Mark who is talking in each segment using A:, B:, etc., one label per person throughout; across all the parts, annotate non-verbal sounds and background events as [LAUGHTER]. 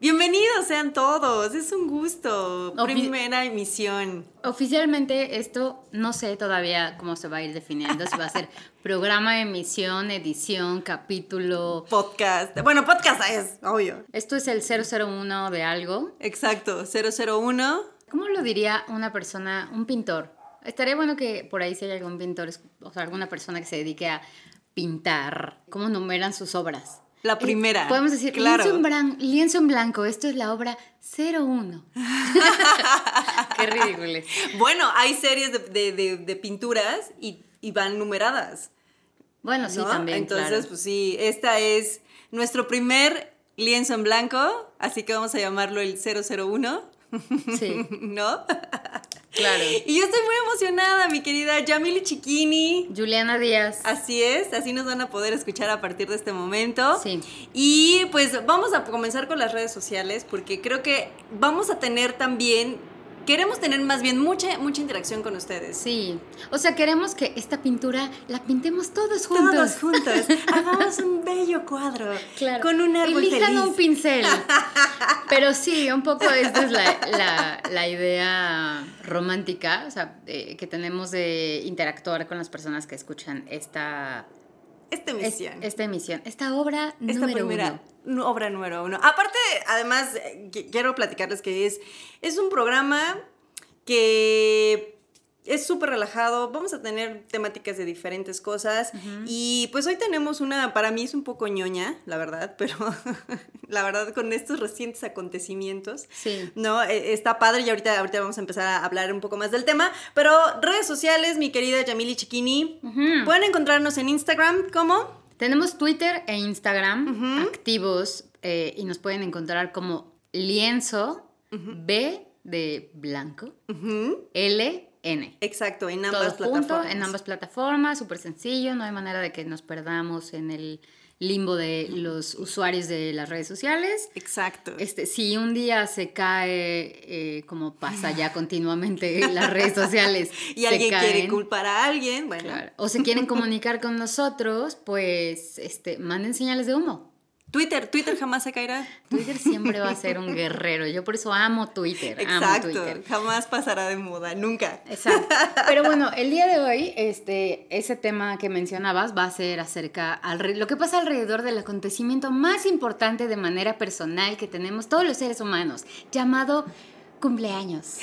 A: Bienvenidos sean todos, es un gusto. Primera emisión.
B: Oficialmente esto no sé todavía cómo se va a ir definiendo, si va a ser [LAUGHS] programa, emisión, edición, capítulo.
A: Podcast. Bueno, podcast es, obvio.
B: Esto es el 001 de algo.
A: Exacto, 001.
B: ¿Cómo lo diría una persona, un pintor? Estaría bueno que por ahí si hay algún pintor, o sea, alguna persona que se dedique a pintar, cómo numeran sus obras.
A: La primera.
B: podemos decir, claro. lienzo, en blanco, esto es la obra 01. [LAUGHS] Qué ridículo.
A: Bueno, hay series de, pinturas y, van numeradas.
B: Bueno, sí, también.
A: Entonces, pues sí, esta es nuestro primer lienzo en blanco, así que vamos a llamarlo el 001. Sí. [LAUGHS] ¿No?
B: Claro.
A: Y yo estoy muy emocionada, mi querida Yamili Chiquini.
B: Juliana Díaz.
A: Así es, así nos van a poder escuchar a partir de este momento.
B: Sí.
A: Y pues vamos a comenzar con las redes sociales porque creo que vamos a tener también queremos tener más bien mucha, mucha interacción con ustedes.
B: Sí. O sea, queremos que esta pintura la pintemos todos juntos.
A: Todos juntos. [LAUGHS] Hagamos un bello cuadro. Claro. Con un árbol
B: Elijan un pincel. [LAUGHS] Pero sí, un poco esta es la, idea romántica, o sea, que tenemos de interactuar con las personas que escuchan esta
A: esta emisión.
B: esta emisión. Esta obra esta número primera
A: obra número uno. Aparte, además, eh, quiero platicarles que es, es un programa que es súper relajado, vamos a tener temáticas de diferentes cosas y pues hoy tenemos una, para mí es un poco ñoña, la verdad, [LAUGHS] pero la verdad con estos recientes acontecimientos,
B: sí.
A: ¿no? E, está padre y ahorita, ahorita vamos a empezar a hablar un poco más del tema, pero redes sociales, mi querida Yamili Chiquini, pueden encontrarnos en Instagram, ¿cómo?
B: Tenemos Twitter e Instagram activos eh, y nos pueden encontrar como lienzo B de blanco, L N.
A: Exacto, en ambas plataformas.
B: en ambas plataformas, súper sencillo, no hay manera de que nos perdamos en el limbo de los usuarios de las redes sociales.
A: Exacto.
B: Este, si un día se cae, eh, como pasa ya [LAUGHS] continuamente en las redes sociales, [LAUGHS]
A: y alguien quiere culpar a alguien, bueno.
B: O se quieren [LAUGHS] comunicar con nosotros, pues este, manden señales de humo.
A: Twitter, Twitter jamás se caerá.
B: Twitter siempre va a ser un guerrero. Yo por eso amo Twitter.
A: Exacto.
B: Amo
A: Jamás pasará de moda, nunca.
B: Exacto. [LAUGHS] Pero bueno, el día de hoy, este, ese tema que mencionabas va a ser acerca al lo que pasa alrededor del acontecimiento más importante de manera personal que tenemos todos los seres humanos, llamado cumpleaños.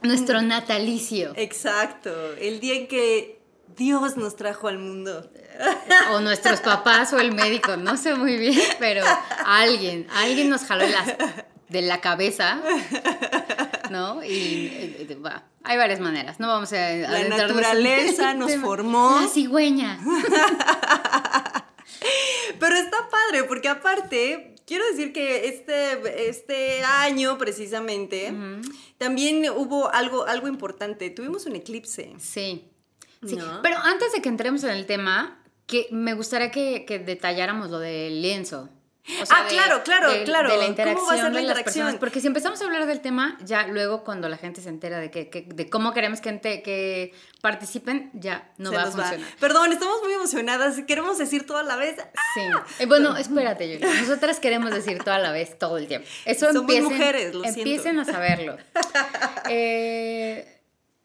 B: Nuestro natalicio.
A: Exacto. El día en que Dios nos trajo al mundo.
B: O nuestros papás o el médico, no sé muy bien, pero alguien, alguien nos jaló de la cabeza, ¿no? Y eh, hay varias maneras, no vamos a,
A: La naturaleza nos formó.
B: La cigüeña.
A: Pero está padre, porque aparte, quiero decir que este, este año precisamente, también hubo algo, algo importante. Tuvimos un eclipse.
B: Sí. Sí. Pero antes de que entremos en el tema, que me gustaría que, que detalláramos lo del lienzo.
A: ah, claro, claro, claro.
B: De la interacción ¿Cómo va a ser la de las personas. Porque si empezamos a hablar del tema, ya luego cuando la gente se entera de, que, de cómo queremos que, que participen, ya no va a funcionar.
A: Perdón, estamos muy emocionadas. Queremos decir todo a la vez.
B: Sí. Eh, bueno, espérate, Julia. Nosotras queremos decir todo a la vez todo el tiempo. Eso
A: Somos mujeres, lo
B: Empiecen a saberlo. [LAUGHS] eh,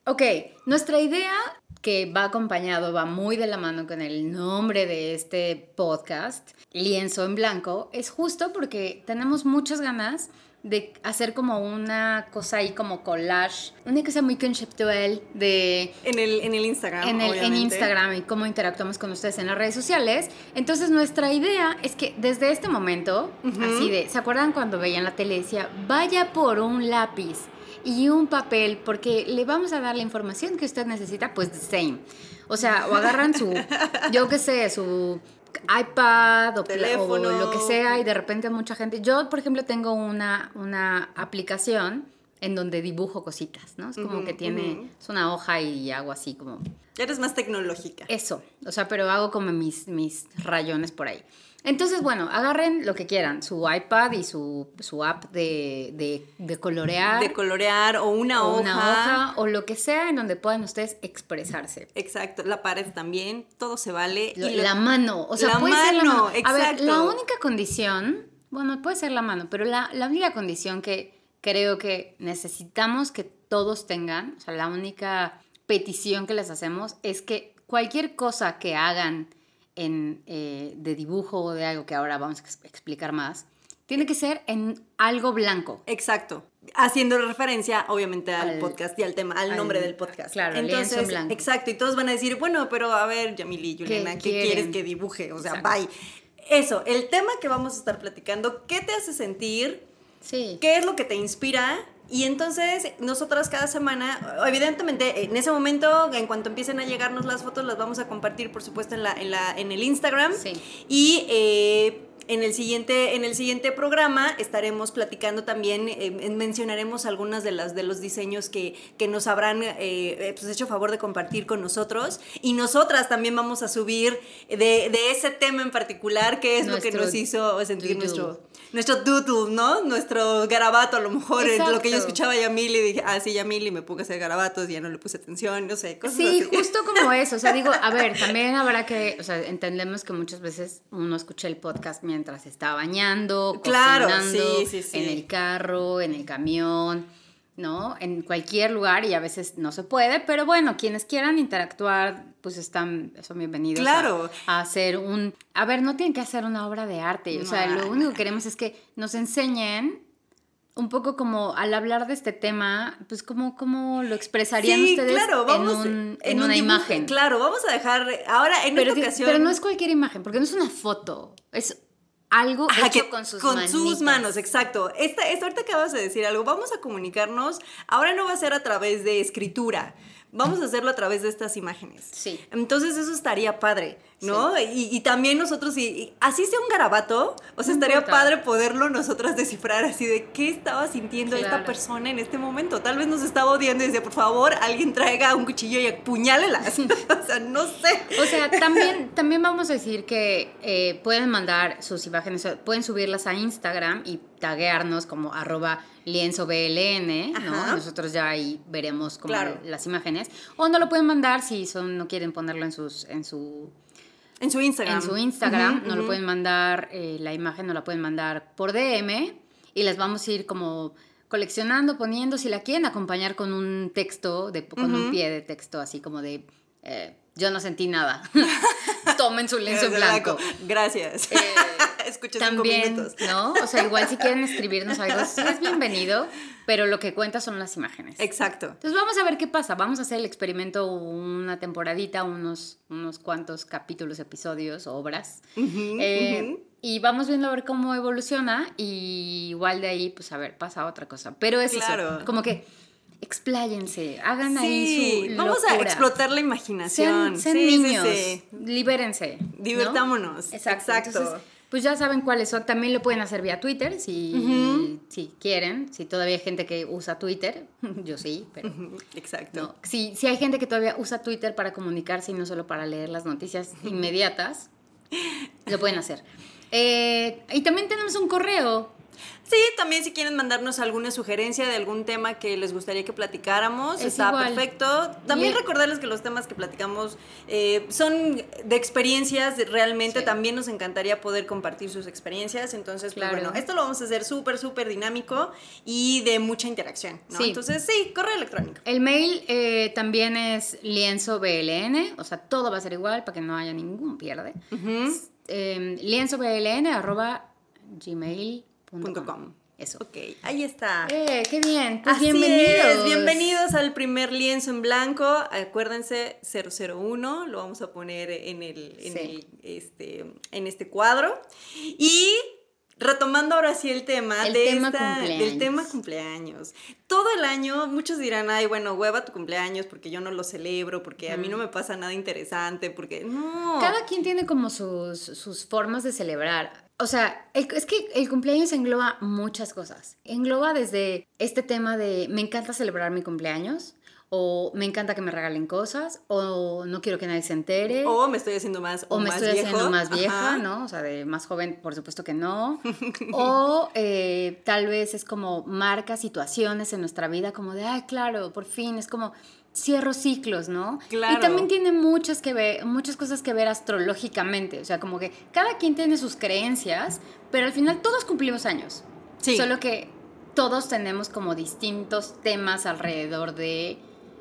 B: ok, nuestra idea que va acompañado, va muy de la mano con el nombre de este podcast, Lienzo en Blanco, es justo porque tenemos muchas ganas de hacer como una cosa ahí como collage, una cosa muy conceptual de...
A: En el, en el Instagram.
B: En, el, en Instagram y cómo interactuamos con ustedes en las redes sociales. Entonces nuestra idea es que desde este momento, así de, ¿se acuerdan cuando veían la tele? Decía, vaya por un lápiz y un papel porque le vamos a dar la información que usted necesita, pues same. O sea, o agarran su, [LAUGHS] yo qué sé, su iPad o, Teléfono. o lo que sea y de repente mucha gente, yo por ejemplo tengo una, una aplicación en donde dibujo cositas, ¿no? Es como que tiene, es una hoja y hago así como
A: eres más tecnológica.
B: eso, o sea, pero hago como mis, mis rayones por ahí. Entonces, bueno, agarren lo que quieran, su iPad y su, su app de, de, de colorear,
A: De colorear o una
B: o
A: hoja.
B: una hoja, o lo que sea en donde puedan ustedes expresarse.
A: Exacto, la pared también, todo se vale.
B: Lo-
A: Y lo-
B: la mano, o sea,
A: La
B: puede ser la
A: mano,
B: mano. A ver,
A: exacto.
B: la única condición, bueno, puede ser la mano, pero la, la única condición que creo que necesitamos que todos tengan, o sea, la única petición que les hacemos es que cualquier cosa que hagan en, eh, de dibujo o de algo que ahora vamos a ex- explicar más, tiene que ser en algo blanco.
A: Exacto. Haciendo referencia, obviamente, al,
B: Al-
A: podcast y al tema, al,
B: al-
A: nombre del podcast.
B: claro, en
A: Entonces,
B: blanco.
A: exacto. Y todos van a decir, bueno, pero a ver, Yamili Juliana, ¿qué, quieres que dibuje? O sea,
B: Exacto.
A: bye. Eso, el tema que vamos a estar platicando, ¿qué te hace sentir?
B: Sí.
A: ¿Qué es lo que te inspira? Y entonces, nosotras cada semana, evidentemente, en ese momento, en cuanto empiecen a llegarnos las fotos, las vamos a compartir, por supuesto, en, la, en, la, en el Instagram.
B: Sí.
A: Y eh, en, el siguiente, en el siguiente programa estaremos platicando también, eh, mencionaremos algunas de, las, de los diseños que, que nos habrán eh, eh, pues hecho favor de compartir con nosotros. Y nosotras también vamos a subir de, de ese tema en particular, que es lo que nos hizo sentir nuestro nuestro doodle, ¿no? Nuestro garabato, a lo mejor es lo que yo escuchaba a Yamil y dije, ah, sí, Yamil, y me pongo a hacer garabatos y ya no le puse atención, no sé, cosas
B: Sí,
A: así. [LAUGHS]
B: justo como eso. O sea, digo, a ver, también habrá que, o sea, entendemos que muchas veces uno escucha el podcast mientras está bañando,
A: Claro,
B: cocinando,
A: sí, sí, sí.
B: en el carro, en el camión, ¿no? En cualquier lugar y a veces no se puede, pero bueno, quienes quieran interactuar, pues están, son bienvenidos a-
A: Claro.
B: a, hacer un... A ver, no tienen que hacer una obra de arte, o sea,
A: No,
B: lo único que queremos es que nos enseñen un poco como al hablar de este tema, pues como, como lo expresarían
A: Sí,
B: ustedes
A: claro, vamos
B: en, un- en
A: un
B: una imagen.
A: Claro, vamos a dejar, ahora en
B: pero,
A: esta ocasión...
B: pero no es cualquier imagen, porque no es una foto, es algo
A: Ajá,
B: hecho
A: que
B: con sus
A: con
B: manitas.
A: sus manos, exacto. Esta, esta, ahorita acabas de decir algo, vamos a comunicarnos, ahora no va a ser a través de escritura, vamos a hacerlo a través de estas imágenes.
B: Sí.
A: Entonces eso estaría padre, ¿no? Y, y también nosotros, y, y así sea un garabato, o sea, estaría padre poderlo nosotras descifrar así de qué estaba sintiendo esta persona en este momento. Tal vez nos estaba odiando y decía, por favor, alguien traiga un cuchillo y apuñálelas. [LAUGHS] o sea, no sé.
B: O sea, también, también vamos a decir que eh, pueden mandar sus imágenes, pueden subirlas a Instagram y taguearnos como arroba lienzo BLN, ¿no? Nosotros ya ahí veremos como
A: Claro.
B: las imágenes. O no lo pueden mandar si son, no quieren ponerlo en sus, en su
A: En su Instagram.
B: en su Instagram, no lo pueden mandar, eh, la imagen no la pueden mandar por DM y las vamos a ir como coleccionando, poniendo, si la quieren acompañar con un texto, de, con un pie de texto, así como de, eh, yo no sentí nada, [LAUGHS] tomen su lienzo blanco.
A: Gracias.
B: Eh,
A: Escuché cinco
B: También,
A: minutos.
B: ¿no? O sea, igual si quieren escribirnos algo, sí es bienvenido, pero lo que cuenta son las imágenes.
A: Exacto.
B: Entonces vamos a ver qué pasa. Vamos a hacer el experimento una temporadita, unos, unos cuantos capítulos, episodios, obras.
A: Ujú,
B: Eh,
A: ujú.
B: Y vamos viendo a ver cómo evoluciona y igual de ahí, pues a ver, pasa otra cosa. Pero es
A: Claro.
B: eso, como que expláyense, hagan ahí su
A: vamos a
B: locura.
A: explotar la imaginación.
B: Sean, sean
A: Sí, sí,
B: niños,
A: sí.
B: libérense. ¿no?
A: Divirtámonos.
B: Exacto.
A: Exacto.
B: Entonces, pues ya saben cuáles son. También lo pueden hacer vía Twitter si, si quieren. Si todavía hay gente que usa Twitter. [LAUGHS] Yo sí, pero
A: Exacto.
B: no. Si, si hay gente que todavía usa Twitter para comunicarse y no solo para leer las noticias inmediatas, lo pueden hacer. Eh, y también tenemos un correo.
A: Sí, también si quieren mandarnos alguna sugerencia de algún tema que les gustaría que platicáramos,
B: Es
A: está
B: igual.
A: perfecto. También recordarles que los temas que platicamos eh, son de experiencias, realmente
B: Sí.
A: también nos encantaría poder compartir sus experiencias. Entonces, pues
B: Claro.
A: bueno, esto lo vamos a hacer súper, súper dinámico y de mucha interacción. ¿no?
B: Sí.
A: Entonces, sí, correo electrónico.
B: El mail eh, también es lienzo BLN, o sea, todo va a ser igual para que no haya ningún pierde.
A: Ujú.
B: Eh, lienzobln arroba
A: Punto
B: gmail.com.
A: com.
B: Eso.
A: Ok, ahí está.
B: Eh, qué bien. Pues
A: Así
B: bienvenidos.
A: es, bienvenidos al primer lienzo en blanco. Acuérdense 001, lo vamos a poner en el, en
B: Sí.
A: el, este en este cuadro y retomando ahora sí el tema
B: El
A: de
B: tema
A: esta-
B: cumpleaños.
A: del tema cumpleaños. Todo el año muchos dirán, ay, bueno, hueva tu cumpleaños porque yo no lo celebro, porque a mí no me pasa nada interesante, porque no.
B: Cada quien tiene como sus, sus formas de celebrar. O sea, el- es que el cumpleaños engloba muchas cosas. Engloba desde este tema de me encanta celebrar mi cumpleaños, o me encanta que me regalen cosas, o no quiero que nadie se entere.
A: O me estoy haciendo más o,
B: O me
A: más
B: estoy
A: viejo.
B: haciendo más vieja,
A: Ajá.
B: ¿no? O sea, de más joven, por supuesto que no. [LAUGHS] O eh, tal vez es como marca situaciones en nuestra vida, como de, ay, claro, por fin, es como cierro ciclos, ¿no?
A: Claro.
B: Y también tiene muchas, que ver, muchas cosas que ver astrológicamente, o sea, como que cada quien tiene sus creencias, pero al final todos cumplimos años.
A: Sí.
B: Solo que todos tenemos como distintos temas alrededor de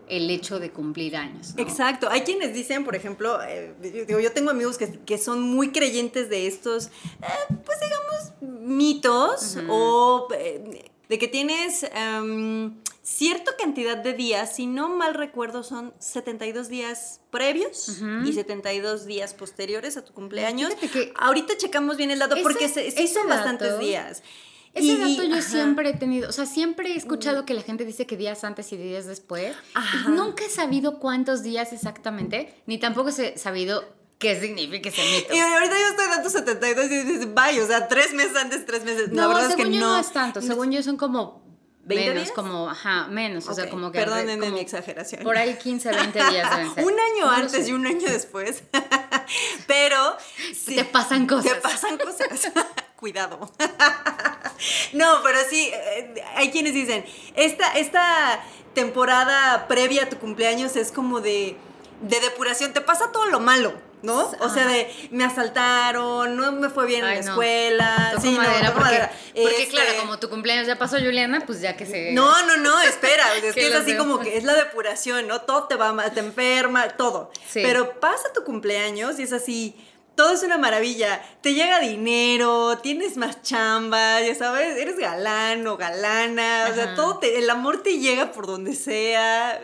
B: el hecho de cumplir años. ¿no?
A: Exacto. Hay quienes dicen, por ejemplo, eh, yo, digo, yo tengo amigos que, que son muy creyentes de estos, eh, pues digamos, mitos o eh, de que tienes em, cierta cantidad de días, si no mal recuerdo, son 72 días previos
B: Ujú.
A: y 72 días posteriores a tu cumpleaños.
B: Que-
A: Ahorita checamos bien el dato porque se, sí son bastantes días.
B: Ese
A: Y-
B: dato yo
A: ajá.
B: siempre he tenido, o sea, siempre he escuchado que la gente dice que días antes y días después.
A: Ajá.
B: Y nunca he sabido cuántos días exactamente, ni tampoco he sabido qué significa ese mito.
A: Y ahorita yo estoy dando 72 y dices, vaya, o sea, tres meses antes, tres meses.
B: No,
A: la verdad es
B: según
A: que
B: yo
A: no.
B: no es tanto, según yo son como
A: 20
B: menos,
A: días?
B: como, ajá, menos, o sea, como que...
A: Perdónenme
B: como
A: mi exageración.
B: Por ahí 15, 20 días deben [LAUGHS] ser.
A: un año
B: No
A: antes y un año después. [LAUGHS] Pero sí,
B: Te pasan cosas.
A: Te pasan cosas. Cuidado. [LAUGHS] no, pero sí, eh, hay quienes dicen, esta, esta temporada previa a tu cumpleaños es como de, de depuración, te pasa todo lo malo. ¿No? O sea, de me asaltaron, no me fue bien en la
B: no.
A: escuela.
B: Toco
A: sí, no,
B: madera,
A: toco
B: porque,
A: madera.
B: porque
A: Este,
B: claro, como tu cumpleaños ya pasó, Juliana, pues ya que se...
A: no, no, no, espera, [LAUGHS] es
B: Que
A: es así como que es la depuración, ¿no? Todo te va mal, te enferma, todo.
B: Sí.
A: Pero pasa tu cumpleaños y es así, todo es una maravilla. Te llega dinero, tienes más chamba, ya sabes, eres galán o galana, o sea, todo te, el amor te llega por donde sea.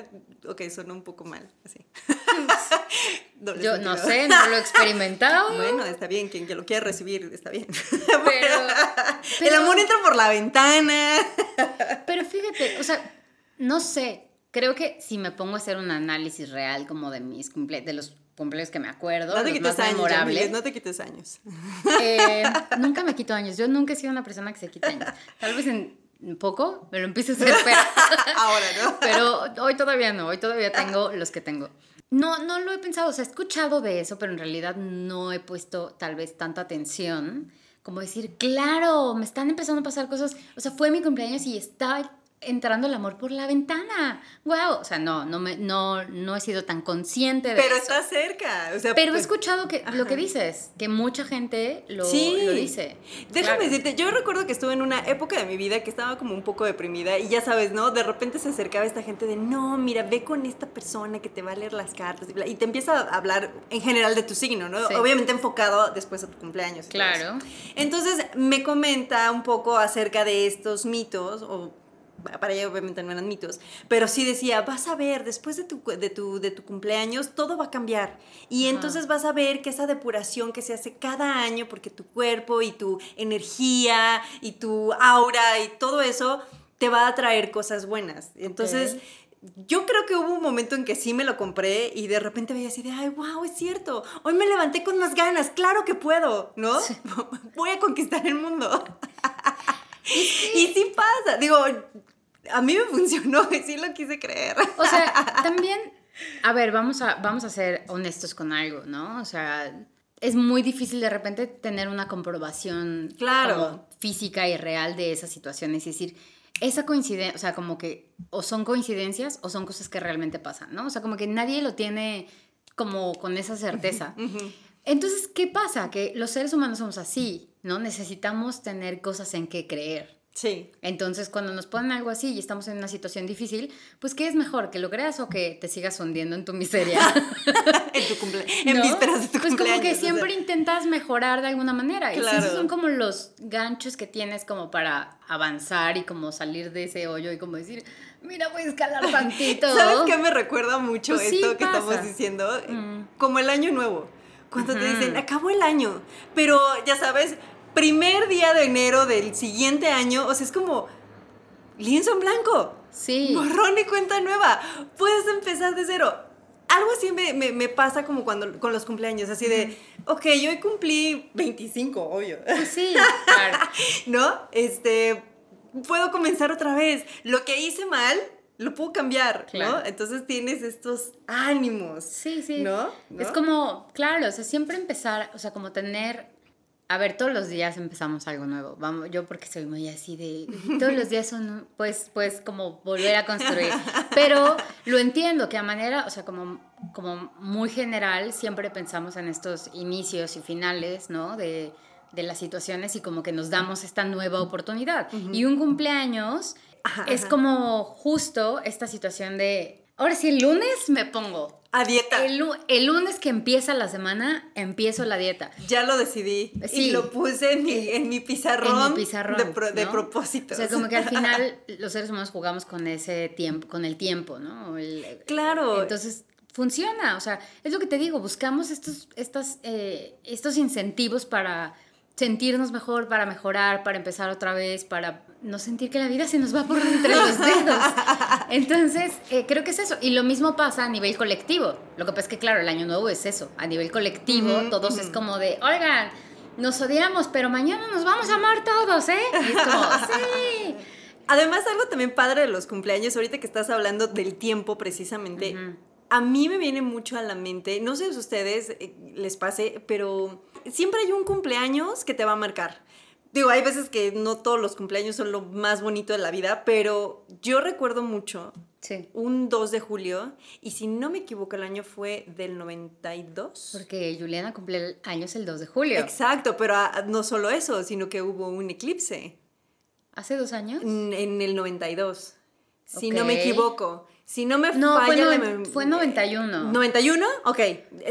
A: Ok, sonó un poco mal, así. [LAUGHS]
B: Yo no sé, no lo he experimentado. [LAUGHS]
A: Bueno, está bien, quien que lo quiera recibir, está bien. [LAUGHS]
B: Pero,
A: el
B: pero-
A: amor entra por la ventana.
B: Pero fíjate, o sea, no sé. Creo que si me pongo a hacer un análisis real como de mis cumple de los cumpleaños que me acuerdo,
A: No te
B: los
A: quites
B: más
A: años,
B: memorables.
A: No te quites años.
B: eh, [LAUGHS] nunca me quito años. Yo nunca he sido una persona que se quita años. Tal vez en poco me lo empiezo a hacer, pero, [LAUGHS]
A: Ahora, ¿no?
B: pero hoy todavía no. Hoy todavía tengo los que tengo. No, no lo he pensado. O sea, he escuchado de eso, pero en realidad no he puesto tal vez tanta atención como decir, claro, me están empezando a pasar cosas. O sea, fue mi cumpleaños y está entrando el amor por la ventana. Wow. O sea, no, no, me, no, no he sido tan consciente de
A: Pero
B: eso.
A: está cerca. O sea,
B: Pero he
A: pues,
B: escuchado que lo que dices, que mucha gente lo,
A: Sí.
B: lo dice.
A: Déjame
B: Claro.
A: decirte, yo recuerdo que estuve en una época de mi vida que estaba como un poco deprimida y ya sabes, ¿no? De repente se acercaba esta gente de, no, mira, ve con esta persona que te va a leer las cartas y, bla", y te empieza a hablar en general de tu signo, ¿no?
B: Sí.
A: Obviamente enfocado después a tu cumpleaños.
B: Claro.
A: Entonces me comenta un poco acerca de estos mitos, o para ella obviamente no eran mitos, pero sí decía, vas a ver, después de tu, de tu, de tu cumpleaños todo va a cambiar. Y
B: Ajá.
A: entonces vas a ver que esa depuración que se hace cada año, porque tu cuerpo y tu energía y tu aura y todo eso te va a traer cosas buenas. Entonces... Yo creo que hubo un momento en que sí me lo compré y de repente veía así de, ay, wow, es cierto. Hoy me levanté con más ganas, claro que puedo, ¿no? [LAUGHS] Voy a conquistar el mundo. [LAUGHS] y sí pasa. Digo, a mí me funcionó [LAUGHS] y sí lo quise creer.
B: O sea, [LAUGHS] también, a ver, vamos a, vamos a ser honestos con algo, ¿no? O sea, es muy difícil de repente tener una comprobación
A: Claro.
B: física y real de esas situaciones. Es decir, esa coincidencia, o sea, como que o son coincidencias o son cosas que realmente pasan, ¿no? O sea, como que nadie lo tiene como con esa certeza. Entonces, ¿qué pasa? Que los seres humanos somos así, ¿no? Necesitamos tener cosas en que creer.
A: Sí.
B: Entonces, cuando nos ponen algo así y estamos en una situación difícil, pues, ¿qué es mejor? ¿Que lo creas o que te sigas hundiendo en tu miseria? [LAUGHS]
A: En tu cumple en
B: ¿No?
A: vísperas de tu
B: Pues
A: cumpleaños.
B: como que
A: o sea.
B: siempre intentas mejorar de alguna manera.
A: Claro.
B: esos son como los ganchos que tienes como para avanzar y como salir de ese hoyo y como decir, mira, voy a escalar [LAUGHS] tantito.
A: ¿Sabes qué me recuerda mucho
B: Pues sí,
A: esto que
B: pasa.
A: estamos diciendo?
B: Mm.
A: Como el año nuevo. Cuando te dicen, acabó el año. Pero ya sabes, primer día de enero del siguiente año, o sea, es como lienzo en blanco.
B: Sí.
A: Borrón y cuenta nueva. Puedes empezar de cero. Algo así me, pasa como cuando con los cumpleaños, así de, ok, yo hoy cumplí 25, obvio.
B: Pues sí, [LAUGHS] claro.
A: ¿No? Este, puedo comenzar otra vez. Lo que hice mal, lo puedo cambiar, ¿no? Entonces tienes estos ánimos.
B: Sí, sí.
A: ¿no?
B: Es como, claro, o sea, siempre empezar, o sea, como tener a ver, todos los días empezamos algo nuevo. Vamos, yo porque soy muy así de todos los días son pues pues como volver a construir. Pero lo entiendo que a manera, o sea, como como muy general siempre pensamos en estos inicios y finales, ¿no? De, de las situaciones y como que nos damos esta nueva oportunidad. Y un cumpleaños es como justo esta situación de Ahora sí, el lunes me pongo.
A: A dieta.
B: El, lunes que empieza la semana, empiezo la dieta.
A: Ya lo decidí. Sí. Y lo puse en mi, en mi pizarrón.
B: En mi pizarrón.
A: De, de propósito.
B: O sea, como que al final [LAUGHS] los seres humanos jugamos con ese tiempo, con el tiempo, ¿no?
A: claro.
B: Entonces, funciona. O sea, es lo que te digo, buscamos estos, estas, eh, estos incentivos para sentirnos mejor, para mejorar, para empezar otra vez, para no sentir que la vida se nos va por entre los dedos. [LAUGHS] Entonces, eh, creo que es eso. Y lo mismo pasa a nivel colectivo. Lo que pasa es que, claro, el año nuevo es eso. A nivel colectivo, todos es como de, oigan, nos odiamos, pero mañana nos vamos a amar todos, ¿eh? Y es como, [LAUGHS] sí.
A: Además, algo también padre de los cumpleaños, ahorita que estás hablando del tiempo precisamente, a mí me viene mucho a la mente, no sé si a ustedes eh, les pase, pero siempre hay un cumpleaños que te va a marcar. Digo, hay veces que no todos los cumpleaños son lo más bonito de la vida, pero yo recuerdo mucho un 2 de julio, y si no me equivoco, el año fue del 92.
B: Porque Juliana cumple años el 2 de julio.
A: Exacto, pero ah, no solo eso, sino que hubo un eclipse.
B: ¿Hace dos años?
A: En, el 92, si no me equivoco. Si no me
B: no,
A: falla
B: fue, fue 91.
A: ¿91? Ok.